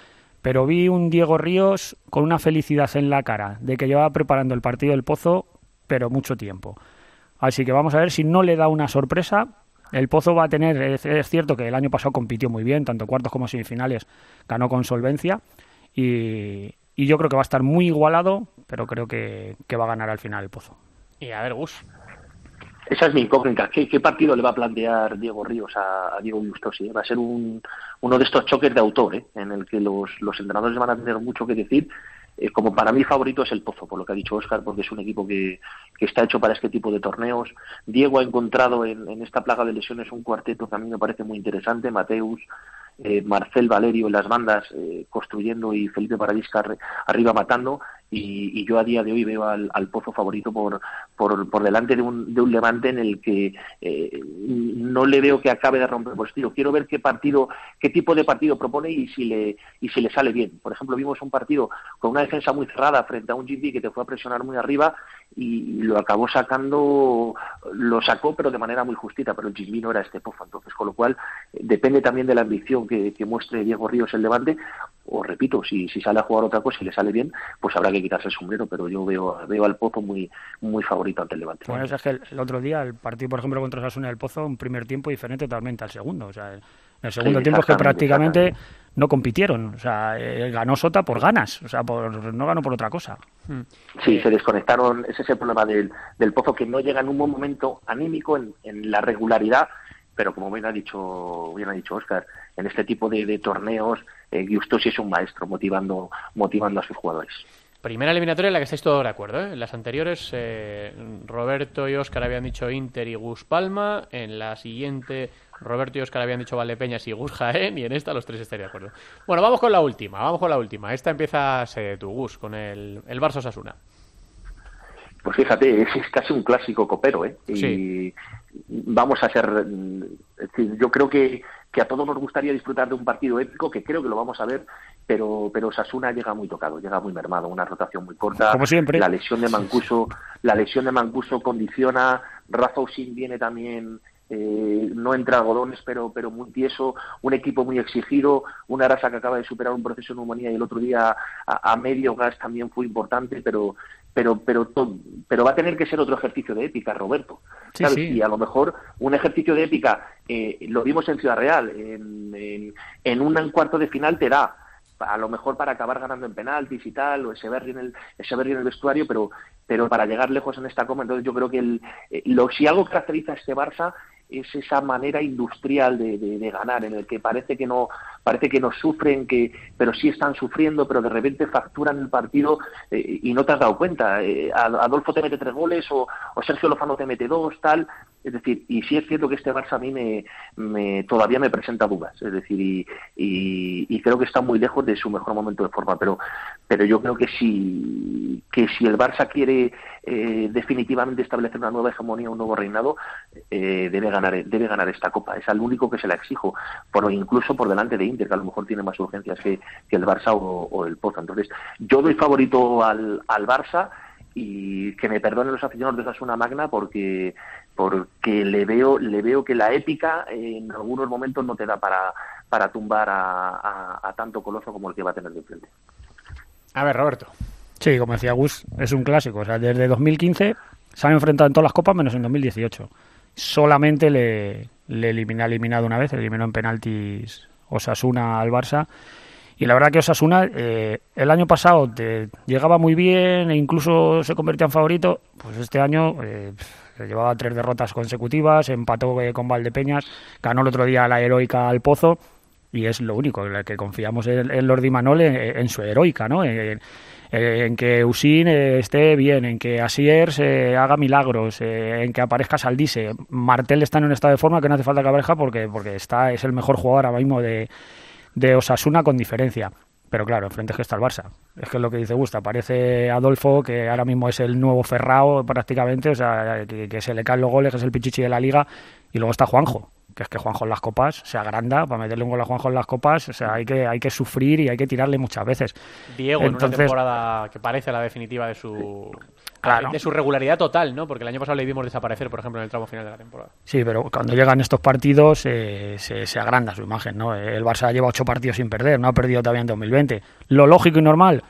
pero vi un Diego Ríos con una felicidad en la cara de que llevaba preparando el partido del Pozo, pero mucho tiempo. Así que vamos a ver si no le da una sorpresa. El Pozo va a tener, es, es cierto que el año pasado compitió muy bien, tanto cuartos como semifinales, ganó con solvencia y, y yo creo que va a estar muy igualado, pero creo que, que va a ganar al final el Pozo. Y a ver, Gus. Esa es mi incógnita. ¿Qué, qué partido le va a plantear Diego Ríos a, a Diego Justosi? Va a ser un, uno de estos choques de autor, ¿eh? en el que los, los entrenadores van a tener mucho que decir. Eh, como para mí favorito es el Pozo, por lo que ha dicho Óscar, porque es un equipo que, que está hecho para este tipo de torneos. Diego ha encontrado en, esta plaga de lesiones un cuarteto que a mí me parece muy interesante. Mateus, eh, Marcel Valerio en las bandas eh, construyendo y Felipe Paradisca arri- arriba matando y, y yo a día de hoy veo al, Pozo favorito por, por, por delante de un, de un Levante en el que eh, no le veo que acabe de romper por estilo. Quiero ver qué partido, qué tipo de partido propone y si le y si le sale bien. Por ejemplo, vimos un partido con una defensa muy cerrada frente a un GB que te fue a presionar muy arriba y lo acabó sacando, lo sacó pero de manera muy justita, pero el GB no era este Pozo. Entonces, con lo cual, eh, depende también de la ambición que muestre Diego Ríos el Levante. O repito, si, si sale a jugar otra cosa y le sale bien, pues habrá que quitarse el sombrero, pero yo veo, veo al Pozo muy, muy favorito ante el Levante. Bueno, es que el, el otro día el partido, por ejemplo, contra Sasuna del Pozo, un primer tiempo diferente totalmente al segundo. O sea, el segundo Sí, tiempo es que prácticamente no compitieron. O sea, eh, ganó Sota por ganas. O sea, por, no ganó por otra cosa. Sí, se desconectaron. Ese es el problema del, del Pozo, que no llega en un buen momento anímico en, en la regularidad, pero como bien ha dicho, bien ha dicho Oscar, en este tipo de, torneos, eh, Giustosi es un maestro motivando, motivando a sus jugadores. Primera eliminatoria en la que estáis todos de acuerdo. ¿eh? En las anteriores, eh, Roberto y Óscar habían dicho Inter y Gus Palma. En la siguiente, Roberto y Óscar habían dicho Valdepeñas y Gus Jaén. Y en esta, los tres estarían de acuerdo. Bueno, vamos con la última. Vamos con la última. Esta empiezas eh, tú, Gus, con el, el Barça Osasuna. Pues fíjate, es, es casi un clásico copero, ¿eh? Y Sí. vamos a ser. es decir, yo creo que, que a todos nos gustaría disfrutar de un partido épico, que creo que lo vamos a ver, pero, pero Sasuna llega muy tocado, llega muy mermado, una rotación muy corta. Como siempre. La lesión de Mancuso, la lesión de Mancuso condiciona. Rafa Usin viene también. eh, no entre algodones, pero, pero muy tieso, un equipo muy exigido, una raza que acaba de superar un proceso de neumonía y el otro día a, a medio gas también fue importante, pero, pero pero pero va a tener que ser otro ejercicio de épica, Roberto. Sí, ¿sabes? sí. Y a lo mejor un ejercicio de épica, eh, lo vimos en Ciudad Real, en, en, en un cuarto de final te da, a lo mejor para acabar ganando en penaltis y tal, o ese en el, ese en el vestuario, pero, pero para llegar lejos en esta coma, entonces yo creo que el, eh, lo, si algo caracteriza a este Barça es esa manera industrial de, ganar, en el que parece que no parece que no sufren, que pero sí están sufriendo, pero de repente facturan el partido eh, y no te has dado cuenta. Eh, Ad- Adolfo te mete tres goles o, o Sergio Lozano te mete dos, tal. Es decir, y sí es cierto que este Barça a mí me, todavía me presenta dudas. Es decir, y, y- creo que está muy lejos de su mejor momento de forma, pero pero yo creo que si que si el Barça quiere eh, definitivamente establecer una nueva hegemonía, un nuevo reinado, eh, debe ganar debe ganar esta copa. Es al único que se la exijo, por incluso por delante de Inter, que a lo mejor tiene más urgencias que, que el Barça o, o el Poza. Entonces, yo doy favorito al, al Barça y que me perdonen los aficionados de Osasuna Magna porque porque le veo le veo que la épica en algunos momentos no te da para para tumbar a, tanto coloso como el que va a tener de frente. A ver, Roberto. Sí, como decía Gus, es un clásico. O sea, desde 2015 se han enfrentado en todas las copas menos en 2018. Solamente le, le elimina, eliminado una vez, eliminó en penaltis Osasuna al Barça. Y la verdad que Osasuna eh, el año pasado llegaba muy bien e incluso se convertía en favorito. Pues este año eh, llevaba tres derrotas consecutivas, empató eh, con Valdepeñas, ganó el otro día la heroica al Pozo y es lo único en lo que confiamos en, en Lordi Manol en, su heroica, ¿no? En, que Usin eh, esté bien, en que Asier se haga milagros, eh, en que aparezca Saldise. Martel está en un estado de forma que no hace falta que aparezca porque, porque está, es el mejor jugador ahora mismo de, de Osasuna con diferencia. Pero claro, enfrente es que está el Barça. Es que es lo que dice Gusta. Parece Adolfo, que ahora mismo es el nuevo Ferrao prácticamente, o sea, que, que se le caen los goles, que es el pichichi de la liga. Y luego está Juanjo, que es que Juanjo en las copas se agranda para meterle un gol a Juanjo en las copas. O sea, hay que, hay que sufrir y hay que tirarle muchas veces. Diego, en Entonces- una temporada que parece la definitiva de su Claro. de su regularidad total, ¿no? Porque el año pasado le vimos desaparecer, por ejemplo, en el tramo final de la temporada. Sí, pero cuando llegan estos partidos eh, se, se agranda su imagen, ¿no? El Barça lleva ocho partidos sin perder, no ha perdido todavía en 2020. Lo lógico y normal,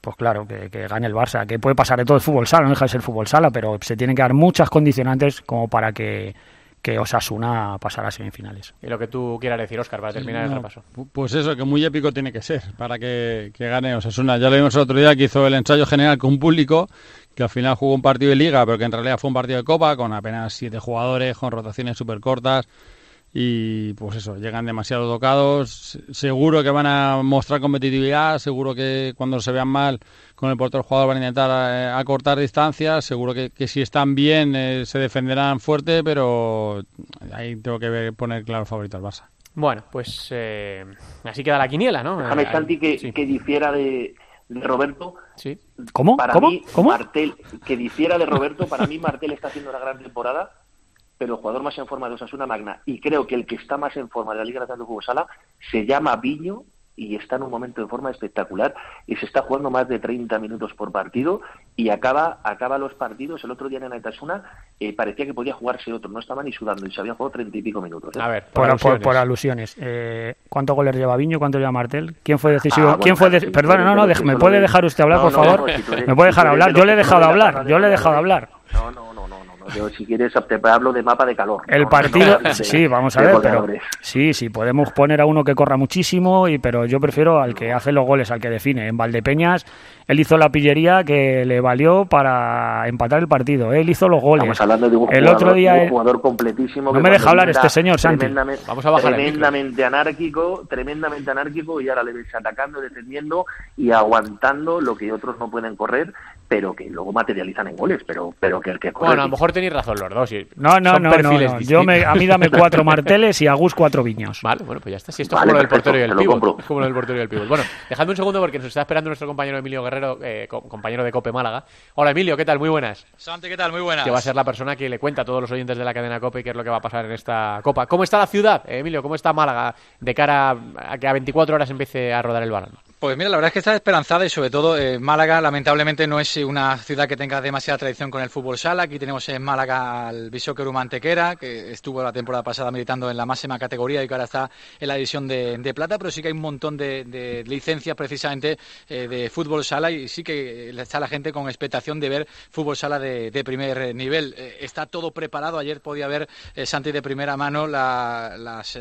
pues claro, que, que gane el Barça, que puede pasar de todo el fútbol sala, no deja de ser fútbol sala, pero se tienen que dar muchas condicionantes como para que, que Osasuna pasara a semifinales. Y lo que tú quieras decir, Oscar, para terminar el No, repaso. pu- Pues eso, que muy épico tiene que ser para que, que gane Osasuna. Ya lo vimos el otro día que hizo el ensayo general con público, que al final jugó un partido de liga, pero que en realidad fue un partido de copa, con apenas siete jugadores, con rotaciones súper cortas. Y pues eso, llegan demasiado tocados. Se- Seguro que van a mostrar competitividad, seguro que cuando se vean mal con el portero jugador van a intentar eh, acortar distancias. Seguro que, que si están bien eh, se defenderán fuerte, pero ahí tengo que ver- poner claro favorito al Barça. Bueno, pues eh, así queda la quiniela, ¿no? Déjame, Eh, Santi, que, sí, que difiera de, de Roberto. sí. ¿Cómo? Para ¿Cómo? mí, ¿Cómo? Martel, que difiera de Roberto, para mí Martel está haciendo una gran temporada, pero el jugador más en forma de Osasuna Magna, y creo que el que está más en forma de la Liga Nacional de Fútbol Sala, se llama Viño y está en un momento de forma espectacular y se está jugando más de 30 minutos por partido y acaba acaba los partidos. El otro día en Aitasuna eh, parecía que podía jugarse otro, no estaba ni sudando y se había jugado 30 y pico minutos. ¿eh? A ver, por, alusiones. por alusiones. Eh, ¿Cuántos goles lleva Viño? ¿Cuánto lleva Martel? ¿Quién fue decisivo? Ah, bueno, ¿Quién fue sí, Perdona, no, no, ¿me puede dejar usted hablar, No, por no, favor? no, si tú eres- ¿Me puede dejar hablar? Yo le he dejado hablar, yo le he dejado ¿eh? hablar. No, no. Yo, si quieres te hablo de mapa de calor. El no, partido, no, de- sí, vamos a ver, pero sí, sí, podemos poner a uno que corra muchísimo, y pero yo prefiero al que hace los goles, al que define. En Valdepeñas, él hizo la pillería que le valió para empatar el partido. Él hizo los goles. Estamos hablando de un el jugador, otro día, de un jugador completísimo. No que me deja hablar este señor, Santi. Vamos a bajar. Tremendamente anárquico, tremendamente anárquico y ahora le ves atacando, defendiendo y aguantando lo que otros no pueden correr pero que luego materializan en goles, pero, pero que el que corre Bueno, a lo mejor tenéis razón los dos. y No, no, son no, no, perfiles no. Yo me, a mí dame cuatro marteles y a Gus cuatro viños. Vale, bueno, pues ya está. Si esto Vale, es como lo del portero y el pívot. Es como lo del portero y el pívot. Bueno, dejadme un segundo porque nos está esperando nuestro compañero Emilio Guerrero, eh, co- compañero de Cope Málaga. Hola Emilio, ¿qué tal? Muy buenas. Santi, ¿qué tal? Muy buenas. Que va a ser la persona que le cuenta a todos los oyentes de la cadena Cope qué es lo que va a pasar en esta Copa. ¿Cómo está la ciudad, eh, Emilio? ¿Cómo está Málaga de cara a que a 24 horas empiece a rodar el balón? Pues mira, la verdad es que está esperanzada y sobre todo eh, Málaga lamentablemente no es una ciudad que tenga demasiada tradición con el fútbol sala. Aquí tenemos en Málaga al Bisóquero Mantequera, que estuvo la temporada pasada militando en la máxima categoría y que ahora está en la división de, de plata, pero sí que hay un montón de, de licencias precisamente eh, de fútbol sala y sí que está la gente con expectación de ver fútbol sala de, de primer nivel. Eh, está todo preparado. Ayer podía ver Santi de primera mano la- las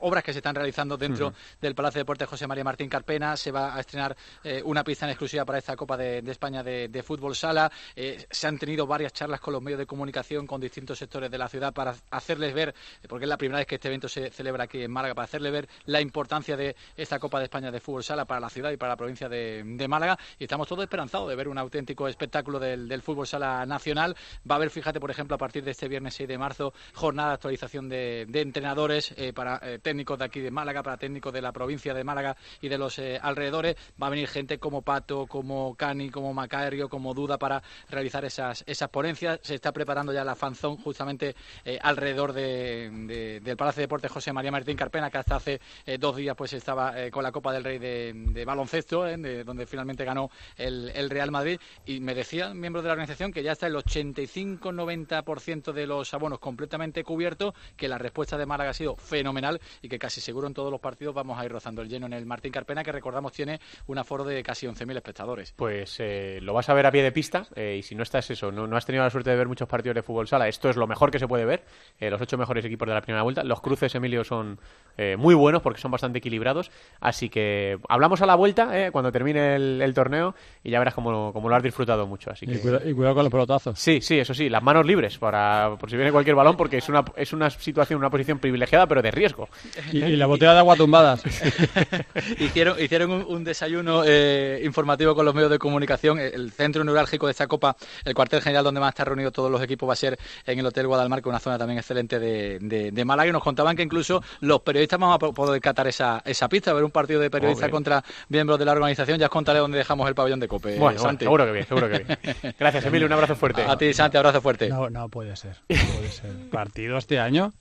obras que se están realizando dentro del Palacio de Deportes José María Martín Carpena. Se va a estrenar eh, una pista en exclusiva para esta Copa de, España de, fútbol sala. Eh, se han tenido varias charlas con los medios de comunicación, con distintos sectores de la ciudad para hacerles ver, porque es la primera vez que este evento se celebra aquí en Málaga, para hacerles ver la importancia de esta Copa de España de fútbol sala para la ciudad y para la provincia de, Málaga. Y estamos todos esperanzados de ver un auténtico espectáculo del, fútbol sala nacional. Va a haber, fíjate, por ejemplo, a partir de este viernes 6 de marzo, jornada de actualización de, entrenadores eh, para técnicos de aquí de Málaga, para técnicos de la provincia de Málaga y de los eh, Va a venir gente como Pato, como Cani, como Macario, como Duda para realizar esas, esas ponencias. Se está preparando ya la fanzón justamente eh, alrededor de- de- del Palacio de Deportes José María Martín Carpena, que hasta hace eh, dos días pues estaba eh, con la Copa del Rey de, baloncesto, de- donde finalmente ganó el, el Real Madrid. Y me decían miembros de la organización que ya está el 85-90% de los abonos completamente cubiertos, que la respuesta de Málaga ha sido fenomenal y que casi seguro en todos los partidos vamos a ir rozando el lleno en el Martín Carpena, que recordamos tiene un aforo de casi 11.000 espectadores. Pues eh, lo vas a ver a pie de pista eh, y si no estás eso, no, no has tenido la suerte de ver muchos partidos de fútbol sala, esto es lo mejor que se puede ver, eh, los ocho mejores equipos de la primera vuelta, los cruces, Emilio, son eh, muy buenos porque son bastante equilibrados, así que hablamos a la vuelta eh, cuando termine el, el torneo y ya verás cómo, cómo lo has disfrutado mucho, así que... Y, cuida- y cuidado con los pelotazos. Sí, sí, eso sí, las manos libres para por si viene cualquier balón porque es una es una situación, una posición privilegiada pero de riesgo. Y, y la botella de agua tumbadas. hicieron hicieron un, un desayuno eh, informativo con los medios de comunicación. El centro neurálgico de esta Copa, el cuartel general donde van a estar reunidos todos los equipos, va a ser en el Hotel Guadalmarca, una zona también excelente de, de, de Málaga. Y nos contaban que incluso los periodistas vamos a po- poder catar esa, esa pista, ver un partido de periodistas contra miembros de la organización. Ya os contaré dónde dejamos el pabellón de Cope. Bueno, bueno, Santi. seguro que bien, seguro que bien. Gracias, Emilio, un abrazo fuerte. A ti, Santi, abrazo fuerte. No, no puede ser. No puede ser. Partido este año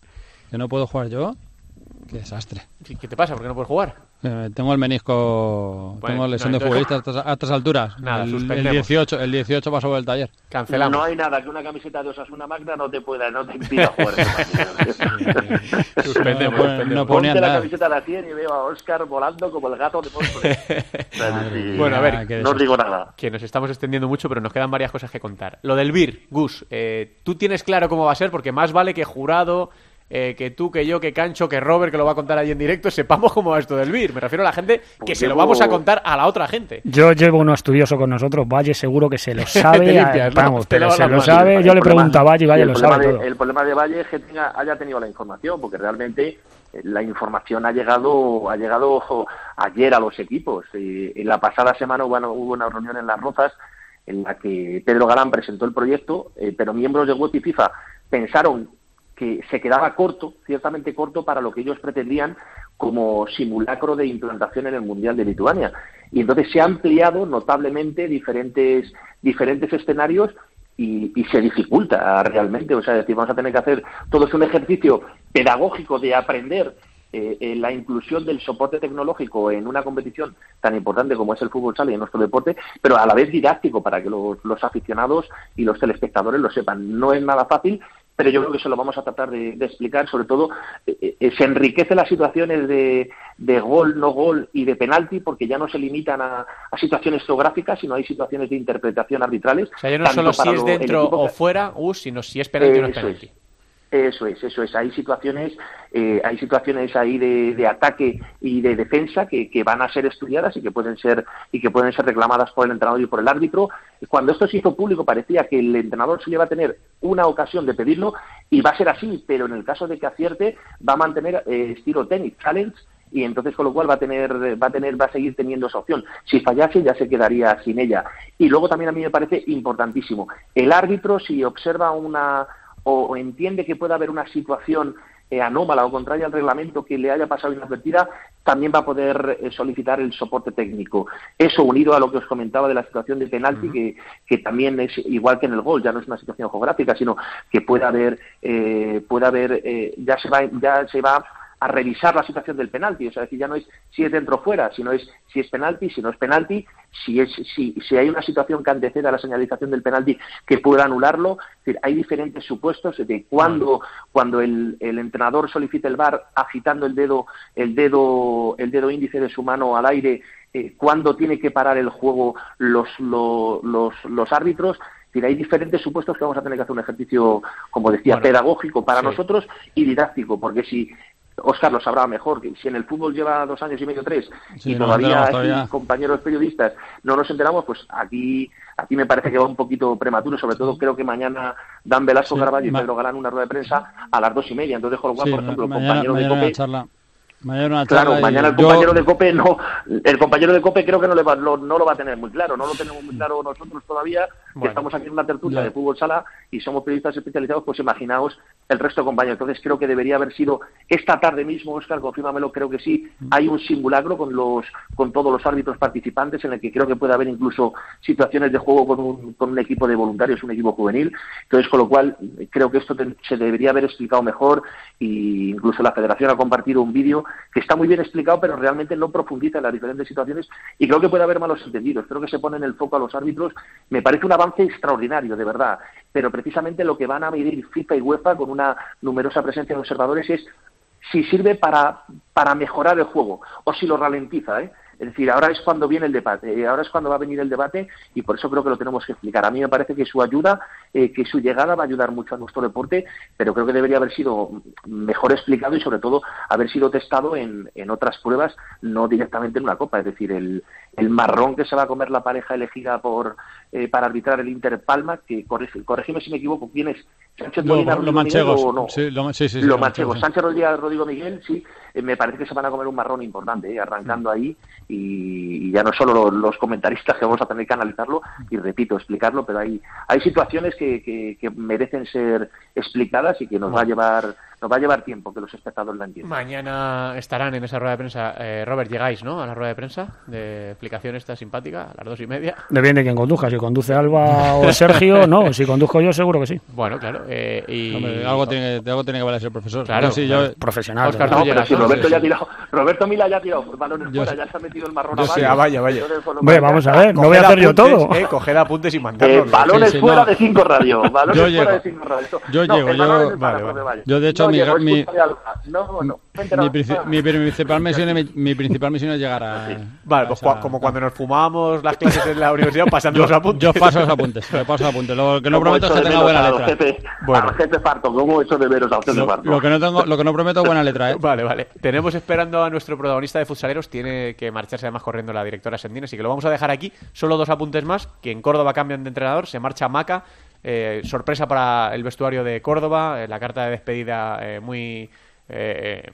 que no puedo jugar yo. Qué desastre. ¿Qué te pasa? ¿Por qué no puedes jugar? Eh, tengo el menisco, Bueno, tengo lesión no, de futbolista a estas, a estas alturas. Nada, el, el suspendemos. 18, el 18 pasó por el taller. Cancelamos. No hay nada que una camiseta de Osasuna Magna no te pueda, no te impida jugar. Suspendemos, No pone- suspendemos. no ponía Ponte la nada. camiseta de la 100 y veo a Oscar volando como el gato de Móstoles. O sea, sí, Bueno, a ver, Ah, no os digo nada. Que nos estamos extendiendo mucho, pero nos quedan varias cosas que contar. Lo del BIR, Gus, eh, tú tienes claro cómo va a ser, porque más vale que jurado, eh, que tú, que yo, que Cancho, que Robert, que lo va a contar allí en directo, sepamos cómo va esto del BIR. Me refiero a la gente que Pues se lo vamos a contar a la otra gente. Yo llevo uno estudioso con nosotros, Valle seguro que se lo sabe. Te limpias, ¿no? vamos, Te pero se lo sabe. Yo le problema- pregunto a Valle y Valle el lo problema sabe de- todo. El problema de Valle es que tenga- haya tenido la información, porque realmente la información ha llegado ha llegado ayer a los equipos. Eh, en la pasada semana hubo una, hubo una reunión en Las Rozas en la que Pedro Galán presentó el proyecto, eh, pero miembros de UEFA y FIFA pensaron que se quedaba corto, ciertamente corto, para lo que ellos pretendían como simulacro de implantación en el Mundial de Lituania. Y entonces se ha ampliado notablemente diferentes, diferentes escenarios y, se dificulta realmente. O sea, es decir, vamos a tener que hacer todo es un ejercicio pedagógico de aprender eh, eh, la inclusión del soporte tecnológico en una competición tan importante como es el fútbol sala y en nuestro deporte, pero a la vez didáctico para que los, los aficionados y los telespectadores lo sepan. No es nada fácil, pero yo creo que eso lo vamos a tratar de, de explicar. Sobre todo, eh, eh, se enriquece las situaciones de, de gol, no gol y de penalti, porque ya no se limitan a, a situaciones geográficas, sino hay situaciones de interpretación arbitrales. O sea, ya no solo si es dentro equipo o fuera, Gus, sino si es penalti o no es penalti. es. Eso es, eso es. Hay situaciones, eh, hay situaciones ahí de, ataque y de defensa que, que van a ser estudiadas y que pueden ser y que pueden ser reclamadas por el entrenador y por el árbitro. Cuando esto se hizo público parecía que el entrenador solo iba a tener una ocasión de pedirlo y va a ser así, pero en el caso de que acierte va a mantener eh, estilo tenis challenge y entonces con lo cual va a tener va a tener va a seguir teniendo esa opción. Si fallase ya se quedaría sin ella. Y luego también a mí me parece importantísimo el árbitro si observa una o entiende que puede haber una situación eh, anómala o contraria al reglamento que le haya pasado inadvertida, también va a poder eh, solicitar el soporte técnico. Eso unido a lo que os comentaba de la situación de penalti, que, que, también es igual que en el gol, ya no es una situación geográfica, sino que puede haber, eh, puede haber, eh, ya se va, ya se va a revisar la situación del penalti, o sea, decir, ya no es si es dentro o fuera, sino es si es penalti, si no es penalti, si es si, si hay una situación que antecede a la señalización del penalti que pueda anularlo, es decir, hay diferentes supuestos de cuando cuando el, el entrenador solicita el VAR agitando el dedo el dedo el dedo índice de su mano al aire eh, cuándo tiene que parar el juego los, los, los, los árbitros, hay diferentes supuestos que vamos a tener que hacer un ejercicio, como decía, Bueno, pedagógico para sí. nosotros y didáctico, porque si Oscar lo sabrá mejor, que si en el fútbol lleva dos años y medio, tres, Sí, y no todavía, aquí, todavía. compañeros periodistas no nos enteramos, pues aquí aquí me parece que va un poquito prematuro, sobre todo creo que mañana Dan Velasco Sí, Carvalho y Pedro Galán una rueda de prensa a las dos y media, entonces lo cual, Sí, por ejemplo, mañana, compañero de mañana COPE. Mañana una Claro, mañana el yo- compañero de COPE no, el compañero de COPE creo que no, le va, lo, no lo va a tener muy claro, no lo tenemos muy claro nosotros todavía, que estamos aquí en una tertulia Ya. de fútbol sala y somos periodistas especializados, pues imaginaos el resto de compañeros. Entonces creo que debería haber sido esta tarde mismo, Oscar, confírmamelo, creo que sí, hay un simulacro con los con todos los árbitros participantes en el que creo que puede haber incluso situaciones de juego con un, con un equipo de voluntarios, un equipo juvenil. Entonces, con lo cual, creo que esto te- se debería haber explicado mejor y incluso la federación ha compartido un vídeo que está muy bien explicado, pero realmente no profundiza en las diferentes situaciones y creo que puede haber malos entendidos. Creo que se pone en el foco a los árbitros. Me parece un avance extraordinario, de verdad. Pero precisamente lo que van a medir FIFA y UEFA con una numerosa presencia de observadores es si sirve para, para mejorar el juego o si lo ralentiza. ¿eh? Es decir, ahora es cuando viene el debate, eh, ahora es cuando va a venir el debate y por eso creo que lo tenemos que explicar. A mí me parece que su ayuda, eh, que su llegada va a ayudar mucho a nuestro deporte, pero creo que debería haber sido mejor explicado y sobre todo haber sido testado en, en otras pruebas, no directamente en una copa. Es decir, el, el marrón que se va a comer la pareja elegida por eh, para arbitrar el Inter Palma, que corrige, corrígeme si me equivoco, ¿quién es? ¿Sánchez Molina, los Miguel manchegos. no? Sí, lo- sí, sí, sí, los los manchegos. Sánchez Rodríguez, Rodrigo Miguel, sí, eh, me parece que se van a comer un marrón importante, eh, arrancando ahí, y, y ya no solo lo- los, comentaristas que vamos a tener que analizarlo, y repito, explicarlo, pero hay, hay situaciones que, que- que merecen ser explicadas y que nos va a llevar nos va a llevar tiempo que los espectadores la entiendan. Mañana estarán en esa rueda de prensa. Eh, Robert, llegáis, ¿no? A la rueda de prensa de explicación esta simpática, a las dos y media. Depende de quién conduzca. Si conduce Alba o Sergio, no. Si conduzco yo, seguro que sí. Bueno, claro. eh, y... Hombre, algo, tiene, que- algo tiene que valer el profesor. Claro, Yo sí, yo, Profesional. Oscar. No, pero si. Roberto Sí, ya ha tirado, Roberto Mila ya ha tirado balones Yo fuera, sí. ya se ha metido el marrón Yo a varios. ah, vaya, vaya. Hombre, vamos a ver, no voy a hacer yo apuntes, todo. Eh, coged apuntes y Eh, mandarlos. balones Sí, sí, fuera no. de cinco radio. Balones Yo fuera llego. de cinco radio. Yo no, llego, yo- vale. Yo, de hecho, no mi- llego, es mi- culpa de Alba. No, no. vente, mi, no, princi- no. mi principal misión es, mi principal misión es llegar a. Vale, a pues esa- como cuando nos fumábamos las clases en la universidad pasando los apuntes. Yo paso los apuntes, yo paso los apuntes. Lo que no ¿Cómo prometo es que tenga buena letra. Jefe, Bueno. Jefe Farto, ¿cómo echo de veros Lo, lo que no tengo, lo que no prometo es buena letra, ¿eh? Vale, vale. Tenemos esperando a nuestro protagonista de futsaleros. Tiene que marcharse además corriendo la directora Sendina, así que lo vamos a dejar aquí. Solo dos apuntes más, que en Córdoba cambian de entrenador. Se marcha Maca. Eh, sorpresa para el vestuario de Córdoba. eh, la carta de despedida eh, muy...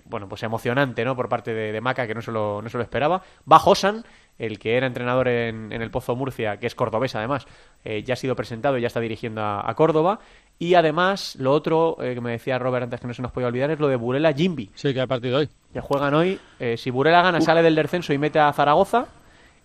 bueno, pues emocionante, ¿no? Por parte de, de Maca, que no se lo, no se lo esperaba. Va Josan, el que era entrenador en, en el Pozo Murcia, que es cordobés además, ya ha sido presentado y ya está dirigiendo a, a Córdoba. Y además, lo otro que me decía Robert antes que no se nos podía olvidar es lo de Burela Jimby, Sí, que hay partido hoy. que juegan hoy. Si Burela gana, sale del descenso y mete a Zaragoza.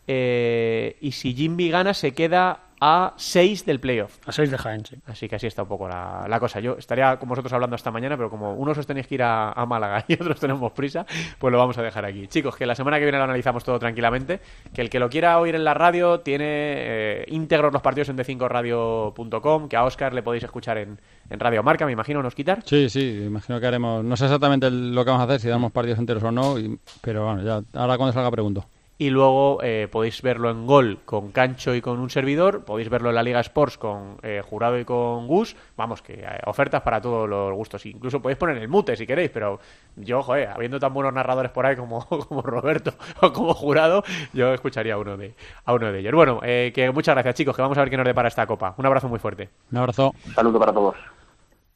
y si Jimby gana, se queda a 6 del playoff. A 6 de Jaén, sí. Así que así está un poco la, la cosa. Yo estaría con vosotros hablando hasta mañana, pero como unos os tenéis que ir a, a Málaga y otros tenemos prisa, pues lo vamos a dejar aquí. Chicos, que la semana que viene lo analizamos todo tranquilamente. Que el que lo quiera oír en la radio tiene eh, íntegros los partidos en d5radio.com, que a Oscar le podéis escuchar en, en Radio Marca, me imagino, nos quitar. Sí, sí, imagino que haremos. No sé exactamente lo que vamos a hacer, si damos partidos enteros o no, y- pero bueno, ya ahora cuando salga pregunto. Y luego eh, podéis verlo en Gol con Cancho y con un servidor. Podéis verlo en la Liga Sports con eh, Jurado y con Gus. Vamos, que eh, ofertas para todos los gustos. Incluso podéis poner el mute si queréis, pero yo, joder, habiendo tan buenos narradores por ahí como, como Roberto o como Jurado, yo escucharía a uno de, a uno de ellos. Bueno, eh, que muchas gracias chicos, que vamos a ver qué nos depara esta copa. Un abrazo muy fuerte. Un abrazo. Saludo para todos.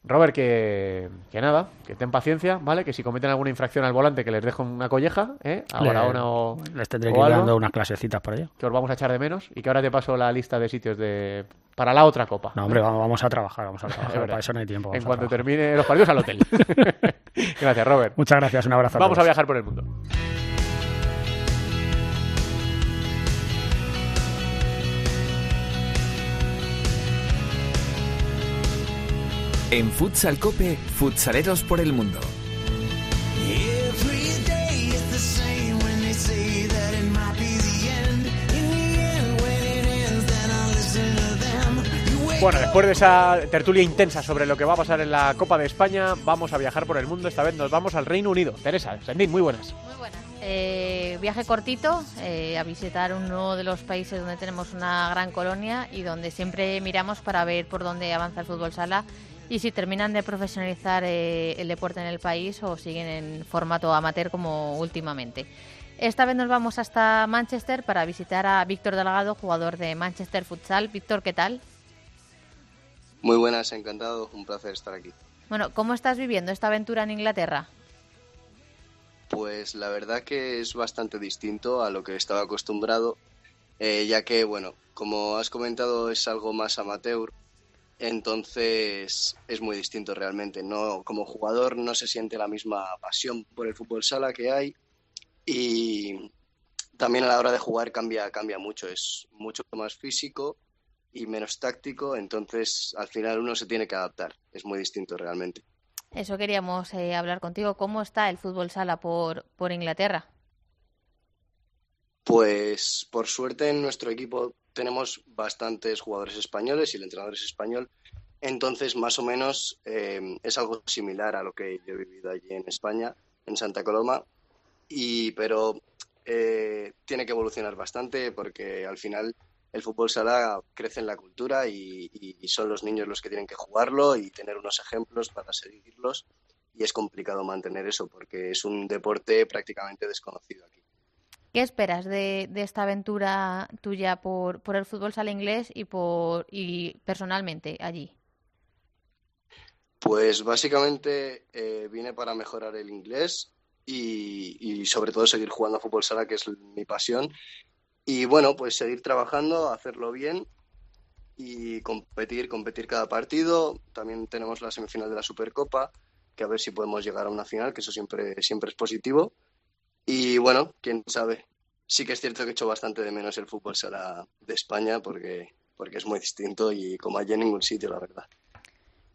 Robert, que, que nada, que ten paciencia, ¿vale? Que si cometen alguna infracción al volante, que les dejo una colleja, ¿eh? Ahora una o, Les tendré que ir dando unas clasecitas para ello. que os vamos a echar de menos y que ahora te paso la lista de sitios de para la otra copa. No, hombre, vamos, vamos a trabajar, vamos a trabajar. para eso no hay tiempo. en cuanto trabajar. termine los partidos al hotel. Gracias, Robert. Muchas gracias, un abrazo. Vamos a todos. viajar por el mundo. En Futsal Cope, futsaleros por el mundo. Bueno, después de esa tertulia intensa sobre lo que va a pasar en la Copa de España, vamos a viajar por el mundo. Esta vez nos vamos al Reino Unido. Teresa, Sendín, muy buenas. Muy buenas. Eh, viaje cortito eh, a visitar uno de los países donde tenemos una gran colonia y donde siempre miramos para ver por dónde avanza el fútbol sala y si terminan de profesionalizar eh, el deporte en el país o siguen en formato amateur como últimamente. Esta vez nos vamos hasta Manchester para visitar a Víctor Delgado, jugador de Manchester Futsal. Víctor, ¿qué tal? Muy buenas, encantado, un placer estar aquí. Bueno, ¿cómo estás viviendo esta aventura en Inglaterra? Pues la verdad que es bastante distinto a lo que estaba acostumbrado, eh, ya que, bueno, como has comentado, es algo más amateur, entonces es muy distinto realmente. No, como jugador no se siente la misma pasión por el fútbol sala que hay y también a la hora de jugar cambia, cambia mucho, es mucho más físico y menos táctico, entonces al final uno se tiene que adaptar, es muy distinto realmente. Eso queríamos eh, hablar contigo. ¿Cómo está el fútbol sala por, por Inglaterra? Pues por suerte en nuestro equipo tenemos bastantes jugadores españoles y el entrenador es español, entonces más o menos eh, es algo similar a lo que yo he vivido allí en España, en Santa Coloma, y pero eh, tiene que evolucionar bastante porque al final el fútbol sala crece en la cultura y, y- y son los niños los que tienen que jugarlo y tener unos ejemplos para seguirlos. Y es complicado mantener eso porque es un deporte prácticamente desconocido aquí. ¿Qué esperas de, esta aventura tuya por, el fútbol sala inglés y, por, personalmente allí? Pues básicamente eh, vine para mejorar el inglés y, y sobre todo seguir jugando a fútbol sala, que es mi pasión. Y bueno, pues seguir trabajando, hacerlo bien y competir, competir cada partido. También tenemos la semifinal de la Supercopa, que a ver si podemos llegar a una final, que eso siempre, siempre es positivo. Y bueno, quién sabe. Sí que es cierto que echo bastante de menos el fútbol sala de España porque, porque es muy distinto y como allí en ningún sitio, la verdad.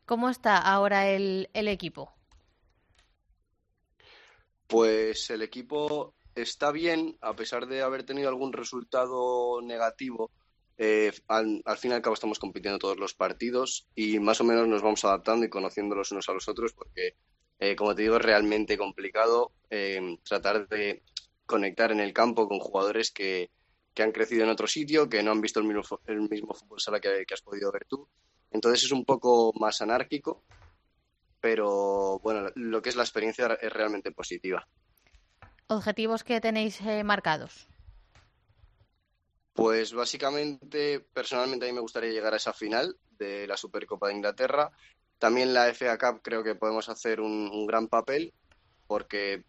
¿Cómo está ahora el, el equipo? Pues el equipo está bien, a pesar de haber tenido algún resultado negativo. eh, al, al fin y al cabo estamos compitiendo todos los partidos y más o menos nos vamos adaptando y conociendo los unos a los otros porque, eh, como te digo, es realmente complicado eh, tratar de conectar en el campo con jugadores que, que han crecido en otro sitio, que no han visto el mismo, el mismo fútbol sala que, que has podido ver tú. Entonces es un poco más anárquico, pero bueno, lo que es la experiencia es realmente positiva. ¿Objetivos que tenéis eh, marcados? Pues básicamente, personalmente a mí me gustaría llegar a esa final de la Supercopa de Inglaterra. También la FA Cup creo que podemos hacer un, gran papel porque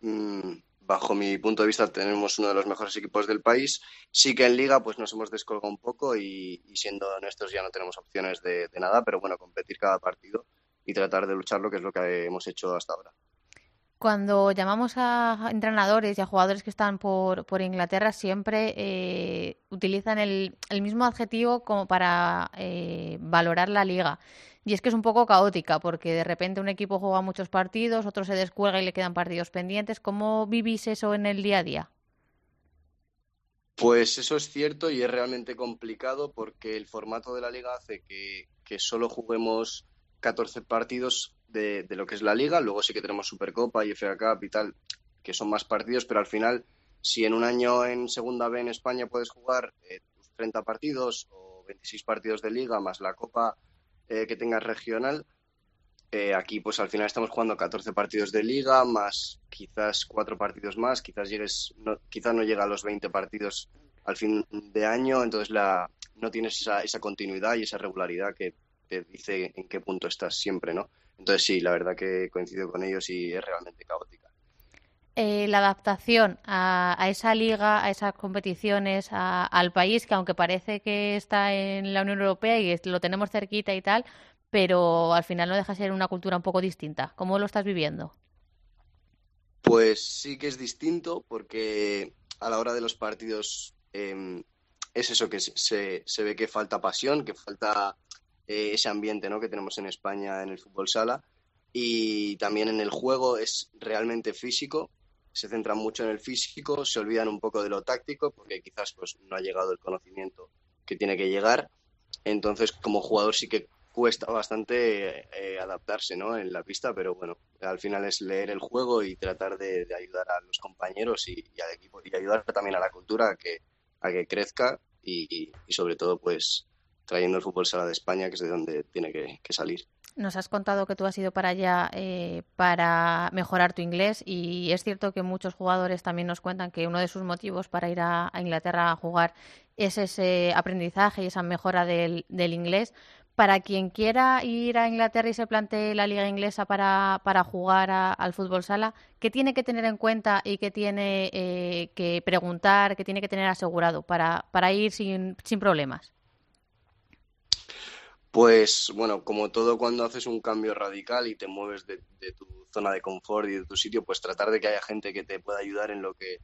mm, bajo mi punto de vista tenemos uno de los mejores equipos del país. Sí que en liga pues nos hemos descolgado un poco y, siendo honestos ya no tenemos opciones de, de nada, pero bueno, competir cada partido y tratar de luchar lo que es lo que hemos hecho hasta ahora. Cuando llamamos a entrenadores y a jugadores que están por, por Inglaterra, siempre eh, utilizan el, el mismo adjetivo como para eh, valorar la liga. Y es que es un poco caótica, porque de repente un equipo juega muchos partidos, otro se descuelga y le quedan partidos pendientes. ¿Cómo vivís eso en el día a día? Pues eso es cierto y es realmente complicado porque el formato de la liga hace que, que solo juguemos 14 partidos de, de lo que es la liga. Luego sí que tenemos Supercopa y FA Cup y tal, que son más partidos, pero al final, si en un año en Segunda B en España puedes jugar eh, tus 30 partidos o 26 partidos de liga más la Copa eh, que tengas regional, eh, aquí pues al final estamos jugando 14 partidos de liga más quizás cuatro partidos más, quizás llegues, no, quizás no llega a los 20 partidos al fin de año, entonces la, no tienes esa, esa continuidad y esa regularidad que, te dice en qué punto estás siempre, ¿no? Entonces sí, la verdad que coincido con ellos y es realmente caótica. Eh, la adaptación a, esa liga, a esas competiciones, a- al país, que aunque parece que está en la Unión Europea y lo tenemos cerquita y tal, pero al final no deja de ser una cultura un poco distinta. ¿Cómo lo estás viviendo? Pues sí que es distinto porque a la hora de los partidos eh, es eso que se- se, se ve que falta pasión, que falta eh, ese ambiente ¿no? que tenemos en España en el fútbol sala y también en el juego es realmente físico, se centran mucho en el físico, se olvidan un poco de lo táctico porque quizás pues no ha llegado el conocimiento que tiene que llegar, entonces como jugador sí que cuesta bastante eh, adaptarse ¿no? en la pista, pero bueno, al final es leer el juego y tratar de, ayudar a los compañeros y, al equipo y ayudar también a la cultura a que, crezca y, sobre todo pues trayendo el fútbol sala de España, que es de donde tiene que salir. Nos has contado que tú has ido para allá eh, para mejorar tu inglés y es cierto que muchos jugadores también nos cuentan que uno de sus motivos para ir a, Inglaterra a jugar es ese aprendizaje y esa mejora del, inglés. Para quien quiera ir a Inglaterra y se plantee la liga inglesa para, para jugar al fútbol sala, ¿qué tiene que tener en cuenta y qué tiene eh, que preguntar, qué tiene que tener asegurado para, para ir sin, sin problemas? Pues bueno, como todo cuando haces un cambio radical y te mueves de, tu zona de confort y de tu sitio, pues tratar de que haya gente que te pueda ayudar en lo que,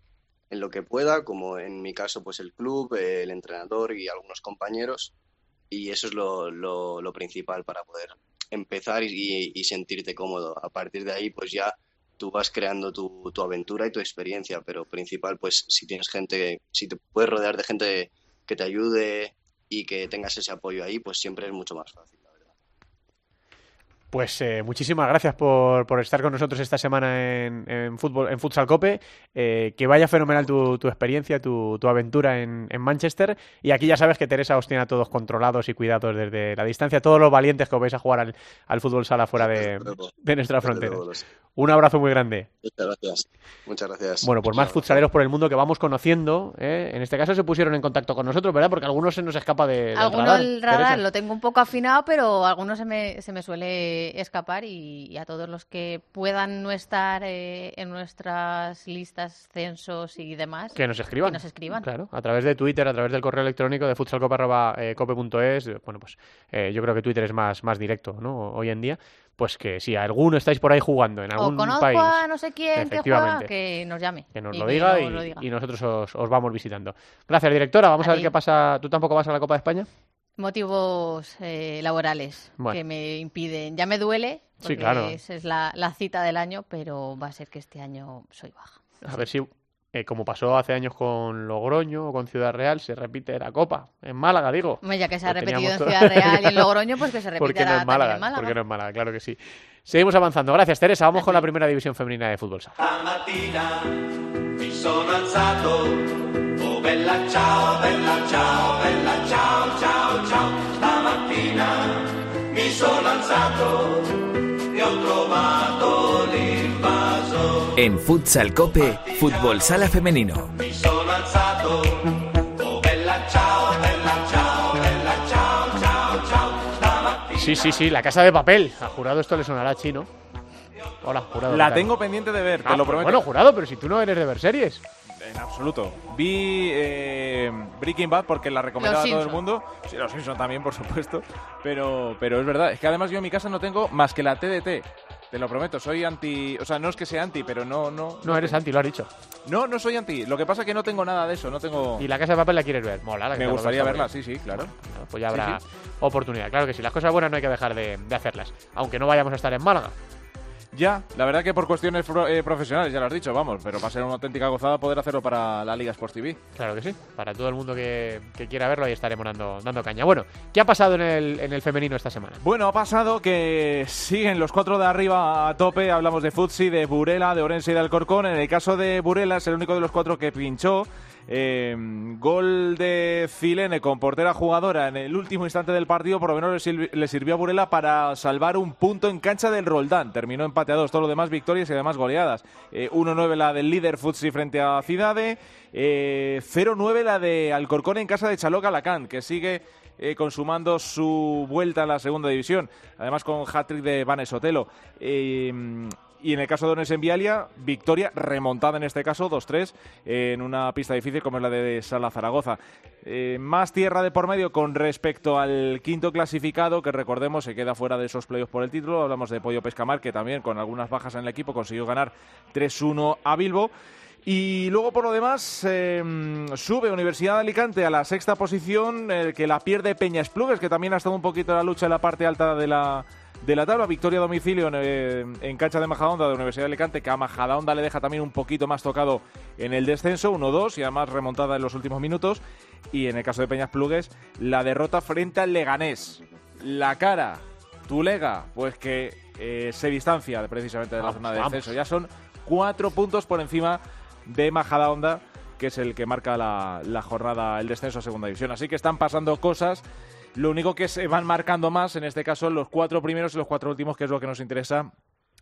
en lo que pueda, como en mi caso, pues el club, el entrenador y algunos compañeros. Y eso es lo, lo, principal para poder empezar y- y sentirte cómodo. A partir de ahí, pues ya tú vas creando tu, tu aventura y tu experiencia, pero principal, pues si tienes gente, si te puedes rodear de gente que te ayude y que tengas ese apoyo ahí, pues siempre es mucho más fácil. Pues eh, muchísimas gracias por, por estar con nosotros esta semana en, en fútbol, en Futsal Cope. Eh, que vaya fenomenal tu, tu experiencia, tu, tu aventura en, en Manchester. Y aquí ya sabes que Teresa os tiene a todos controlados y cuidados desde la distancia. Todos los valientes que os vais a jugar al, al fútbol sala fuera de, de nuestras Desde Un abrazo muy grande. Muchas gracias. Muchas gracias. Bueno, pues más futsaleros por el mundo que vamos conociendo. ¿eh? En este caso se pusieron en contacto con nosotros, ¿verdad? Porque algunos se nos escapa de, del Alguno radar. el radar Teresa. lo tengo un poco afinado, pero algunos se me, se me suele escapar y, y a todos los que puedan no estar eh, en nuestras listas, censos y demás, Que nos escriban. Que nos escriban. Claro, a través de Twitter, a través del correo electrónico de futsalcope.cope.es. Bueno, pues eh, yo creo que Twitter es más, más directo, ¿no? Hoy en día. Pues que si alguno estáis por ahí jugando en O algún conozco país, a no sé quién que juega, que nos llame. que nos y lo diga, nos y, lo diga. y nosotros os, os vamos visitando. Gracias, directora. Vamos a, A ver qué pasa. ¿Tú tampoco vas a la Copa de España? Motivos eh, laborales Bueno. que me impiden. Ya me duele, Sí, porque claro. esa es la, la cita del año, pero va a ser que este año soy baja. A ver si, eh, como pasó hace años con Logroño o con Ciudad Real, se repite la Copa. En Málaga, digo. Ya que se ha repetido en Ciudad Real y en Logroño, pues que se ¿Por qué repita no en Málaga? en Málaga. ¿Por qué no en Málaga? Claro que sí. Seguimos avanzando. Gracias, Teresa. Vamos con la primera división femenina de fútbol. mi En Futsal Cope, Fútbol Sala Femenino. Sí, sí, sí. La casa de papel. A jurado esto le sonará chino. Hola, jurado. La tengo pendiente de ver, Ah, te lo pues prometo. Bueno, jurado, pero si tú no eres de ver series. En absoluto. Vi eh, Breaking Bad porque la recomendaba a todo el Simpson. mundo. Sí, los Simpson también, por supuesto. Pero, pero es verdad. Es que además yo en mi casa no tengo más que la TDT. Te lo prometo, soy anti... O sea, no es que sea anti, pero no... No, No eres anti, lo has dicho. No, no soy anti. Lo que pasa es que no tengo nada de eso. No tengo... Y la casa de papel la quieres ver. Mola, la Me gustaría verla, bien. sí, sí, claro. Bueno, pues ya Sí, habrá sí. oportunidad. Claro que sí. Las cosas buenas no hay que dejar de, de hacerlas. Aunque no vayamos a estar en Málaga. Ya, la verdad que por cuestiones pro- eh, profesionales, ya lo has dicho, vamos. Pero va a ser una auténtica gozada poder hacerlo para la Liga Sports TV. Claro que sí. Para todo el mundo que, que quiera verlo, ahí estaremos dando, dando caña. Bueno, ¿qué ha pasado en el, en el femenino esta semana? Bueno, ha pasado que siguen los cuatro de arriba a tope. Hablamos de Futsi, de Burela, de Orense y de Alcorcón. En el caso de Burela es el único de los cuatro que pinchó. Eh, gol de Filene con portera jugadora en el último instante del partido, por lo menos le, sirvi- le sirvió a Burela para salvar un punto en cancha del Roldán. Terminó empate a dos, todo lo demás victorias y además goleadas. Eh, 1-9 la del líder Futsi frente a Cidade, eh, 0-9 la de Alcorcón en casa de Chaloca Alacant, que sigue eh, consumando su vuelta a la segunda división, además con hat-trick de Vanes Sotelo. Eh, y en el caso de Ones en Vialia, victoria remontada en este caso, 2-3, en una pista difícil como es la de Sala Zaragoza. Eh, más tierra de por medio con respecto al quinto clasificado, que recordemos se queda fuera de esos playoffs por el título. Hablamos de Pollo Pescamar, que también con algunas bajas en el equipo consiguió ganar 3-1 a Bilbo. Y luego, por lo demás, eh, sube Universidad de Alicante a la sexta posición, eh, que la pierde Peña Esplugues, que también ha estado un poquito en la lucha en la parte alta de la, de la tabla. Victoria a domicilio en, eh, en cancha de Majadahonda de Universidad de Alicante, que a Majadahonda le deja también un poquito más tocado en el descenso, 1-2, y además remontada en los últimos minutos. Y en el caso de Peñas Plugues, la derrota frente al Leganés. La cara, Tulega, pues que eh, se distancia precisamente de la Vamos, zona de vamos. descenso. Ya son cuatro puntos por encima de Majadahonda, que es el que marca la, la jornada, el descenso a segunda división. Así que están pasando cosas. Lo único que se van marcando más, en este caso, los cuatro primeros y los cuatro últimos, que es lo que nos interesa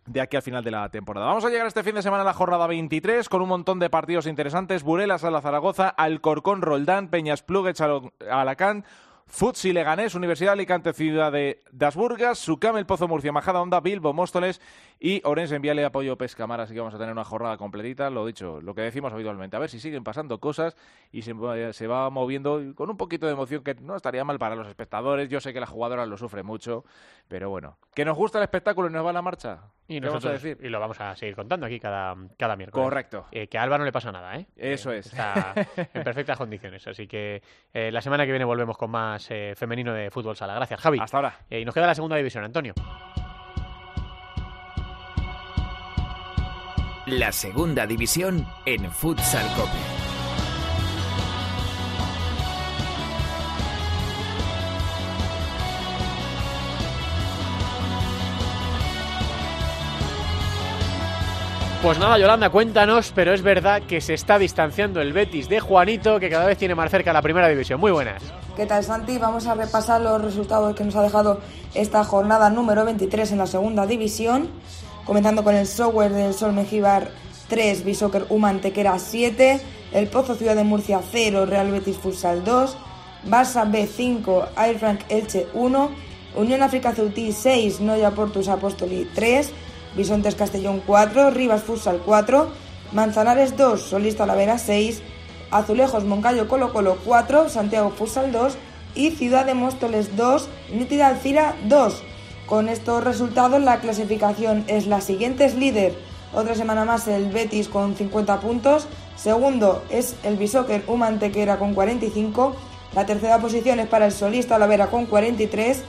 de aquí al final de la temporada. Vamos a llegar este fin de semana a la jornada 23 con un montón de partidos interesantes. Burela, Sala Zaragoza, Alcorcón, Roldán, Peñas Plugues, Alo- Alacant, Futsi Leganés, Universidad Alicante, Ciudad de Das Burgas, Sucam, El Pozo Murcia, Majada Onda, Bilbo, Móstoles y Orense Enviale Apoyo Pescamar. Así que vamos a tener una jornada completita. Lo dicho, lo que decimos habitualmente. A ver si siguen pasando cosas y se, va- se va moviendo con un poquito de emoción que no estaría mal para los espectadores. Yo sé que las jugadoras lo sufren mucho, pero bueno. Que nos gusta el espectáculo y nos va la marcha. Y ¿Qué vamos a nosotros decir? y lo vamos a seguir contando aquí cada, cada miércoles. Correcto. Eh, que a Alba no le pasa nada, ¿eh? Eso Eh, es. Está en perfectas condiciones. Así que eh, la semana que viene volvemos con más eh, femenino de fútbol sala. Gracias, Javi. Hasta ahora. y nos queda la segunda división, Antonio. La segunda división en Futsal Cope. Pues nada, Yolanda, cuéntanos, pero es verdad que se está distanciando el Betis de Juanito, que cada vez tiene más cerca la primera división. Muy buenas. ¿Qué tal, Santi? Vamos a repasar los resultados que nos ha dejado esta jornada número 23 en la segunda división. Comenzando con el software del Sol Mejíbar 3, Bisoccer Humantequera 7, El Pozo Ciudad de Murcia 0, Real Betis Futsal 2, Barça B 5, Air Frank Elche 1, Unión África Ceutí 6, Noya Portus Apóstoli 3, Bisontes Castellón 4, Rivas Futsal 4, Manzanares 2, Solista Talavera 6, Azulejos Moncayo Colo Colo 4, Santiago Futsal 2 y Ciudad de Móstoles 2, Nítida Alcira 2. Con estos resultados la clasificación es la siguiente, es líder. Otra semana más el Betis con 50 puntos, segundo es el Bishoker Humantequera con 45, la tercera posición es para el Solista Olavera con 43,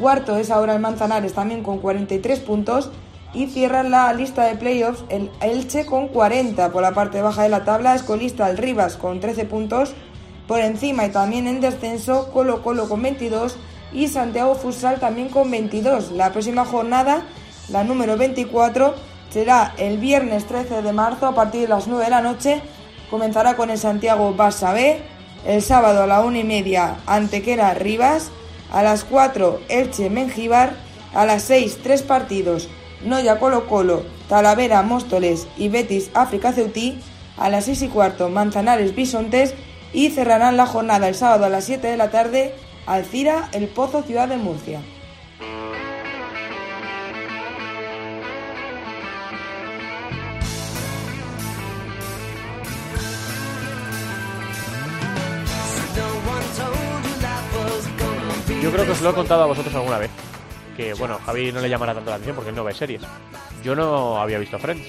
cuarto es ahora el Manzanares también con 43 puntos y cierra la lista de playoffs el Elche con 40. Por la parte baja de la tabla es colista el Rivas con 13 puntos. Por encima y también en descenso Colo Colo con 22 y Santiago Futsal también con 22. La próxima jornada, la número 24, será el viernes 13 de marzo a partir de las 9 de la noche. Comenzará con el Santiago Barça. El sábado a la 1 y media Antequera Rivas. A las 4 Elche Mengíbar. A las 6 tres partidos Noya Colo Colo, Talavera Móstoles y Betis África Ceutí. A las 6 y cuarto Manzanares Bisontes. Y cerrarán la jornada el sábado a las 7 de la tarde Alcira El Pozo Ciudad de Murcia. Yo creo que os lo he contado a vosotros alguna vez. Que bueno, Javi no le llamará tanto la atención porque él no ve series. Yo no había visto Friends.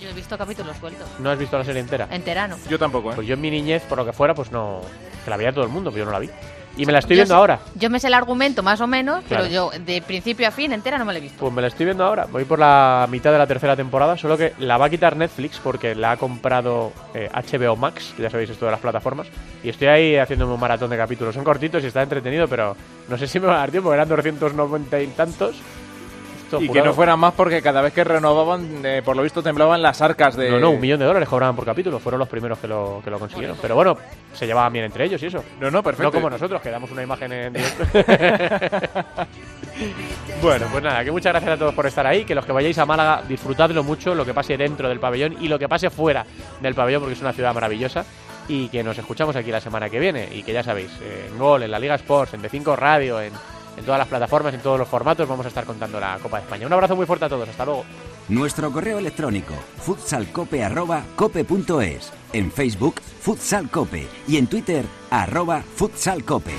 Yo he visto capítulos sueltos. ¿No has visto la serie entera? Entera no. Yo tampoco, ¿eh? Pues yo en mi niñez, por lo que fuera, pues no. Que la veía todo el mundo, pero yo no la vi. Y me la estoy Yo viendo sé- ahora. Yo me sé el argumento más o menos, Claro. pero yo de principio a fin entera no me la he visto. Pues me la estoy viendo ahora. Voy por la mitad de la tercera temporada, solo que la va a quitar Netflix porque la ha comprado eh, HBO Max, que ya sabéis esto de las plataformas. Y estoy ahí haciendo un maratón de capítulos. Son cortitos y está entretenido, pero no sé si me va a dar tiempo. Eran 290 y tantos. Visto. Y que no fueran más porque cada vez que renovaban, eh, por lo visto, temblaban las arcas de... No, no, un millón de dólares cobraban por capítulo. Fueron los primeros que lo, que lo consiguieron. Pero bueno, se llevaban bien entre ellos y eso. No, no, perfecto. No como nosotros, que damos una imagen en directo. bueno, pues nada, que muchas gracias a todos por estar ahí. Que los que vayáis a Málaga, disfrutadlo mucho, lo que pase dentro del pabellón y lo que pase fuera del pabellón, porque es una ciudad maravillosa. Y que nos escuchamos aquí la semana que viene. Y que ya sabéis, en Gol, en la Liga Sports, en D5 Radio, en, en todas las plataformas, en todos los formatos, vamos a estar contando la Copa de España. Un abrazo muy fuerte a todos. Hasta luego. Nuestro correo electrónico futsalcope.cope.es En Facebook, Futsal Cope y en Twitter, arroba futsalcope.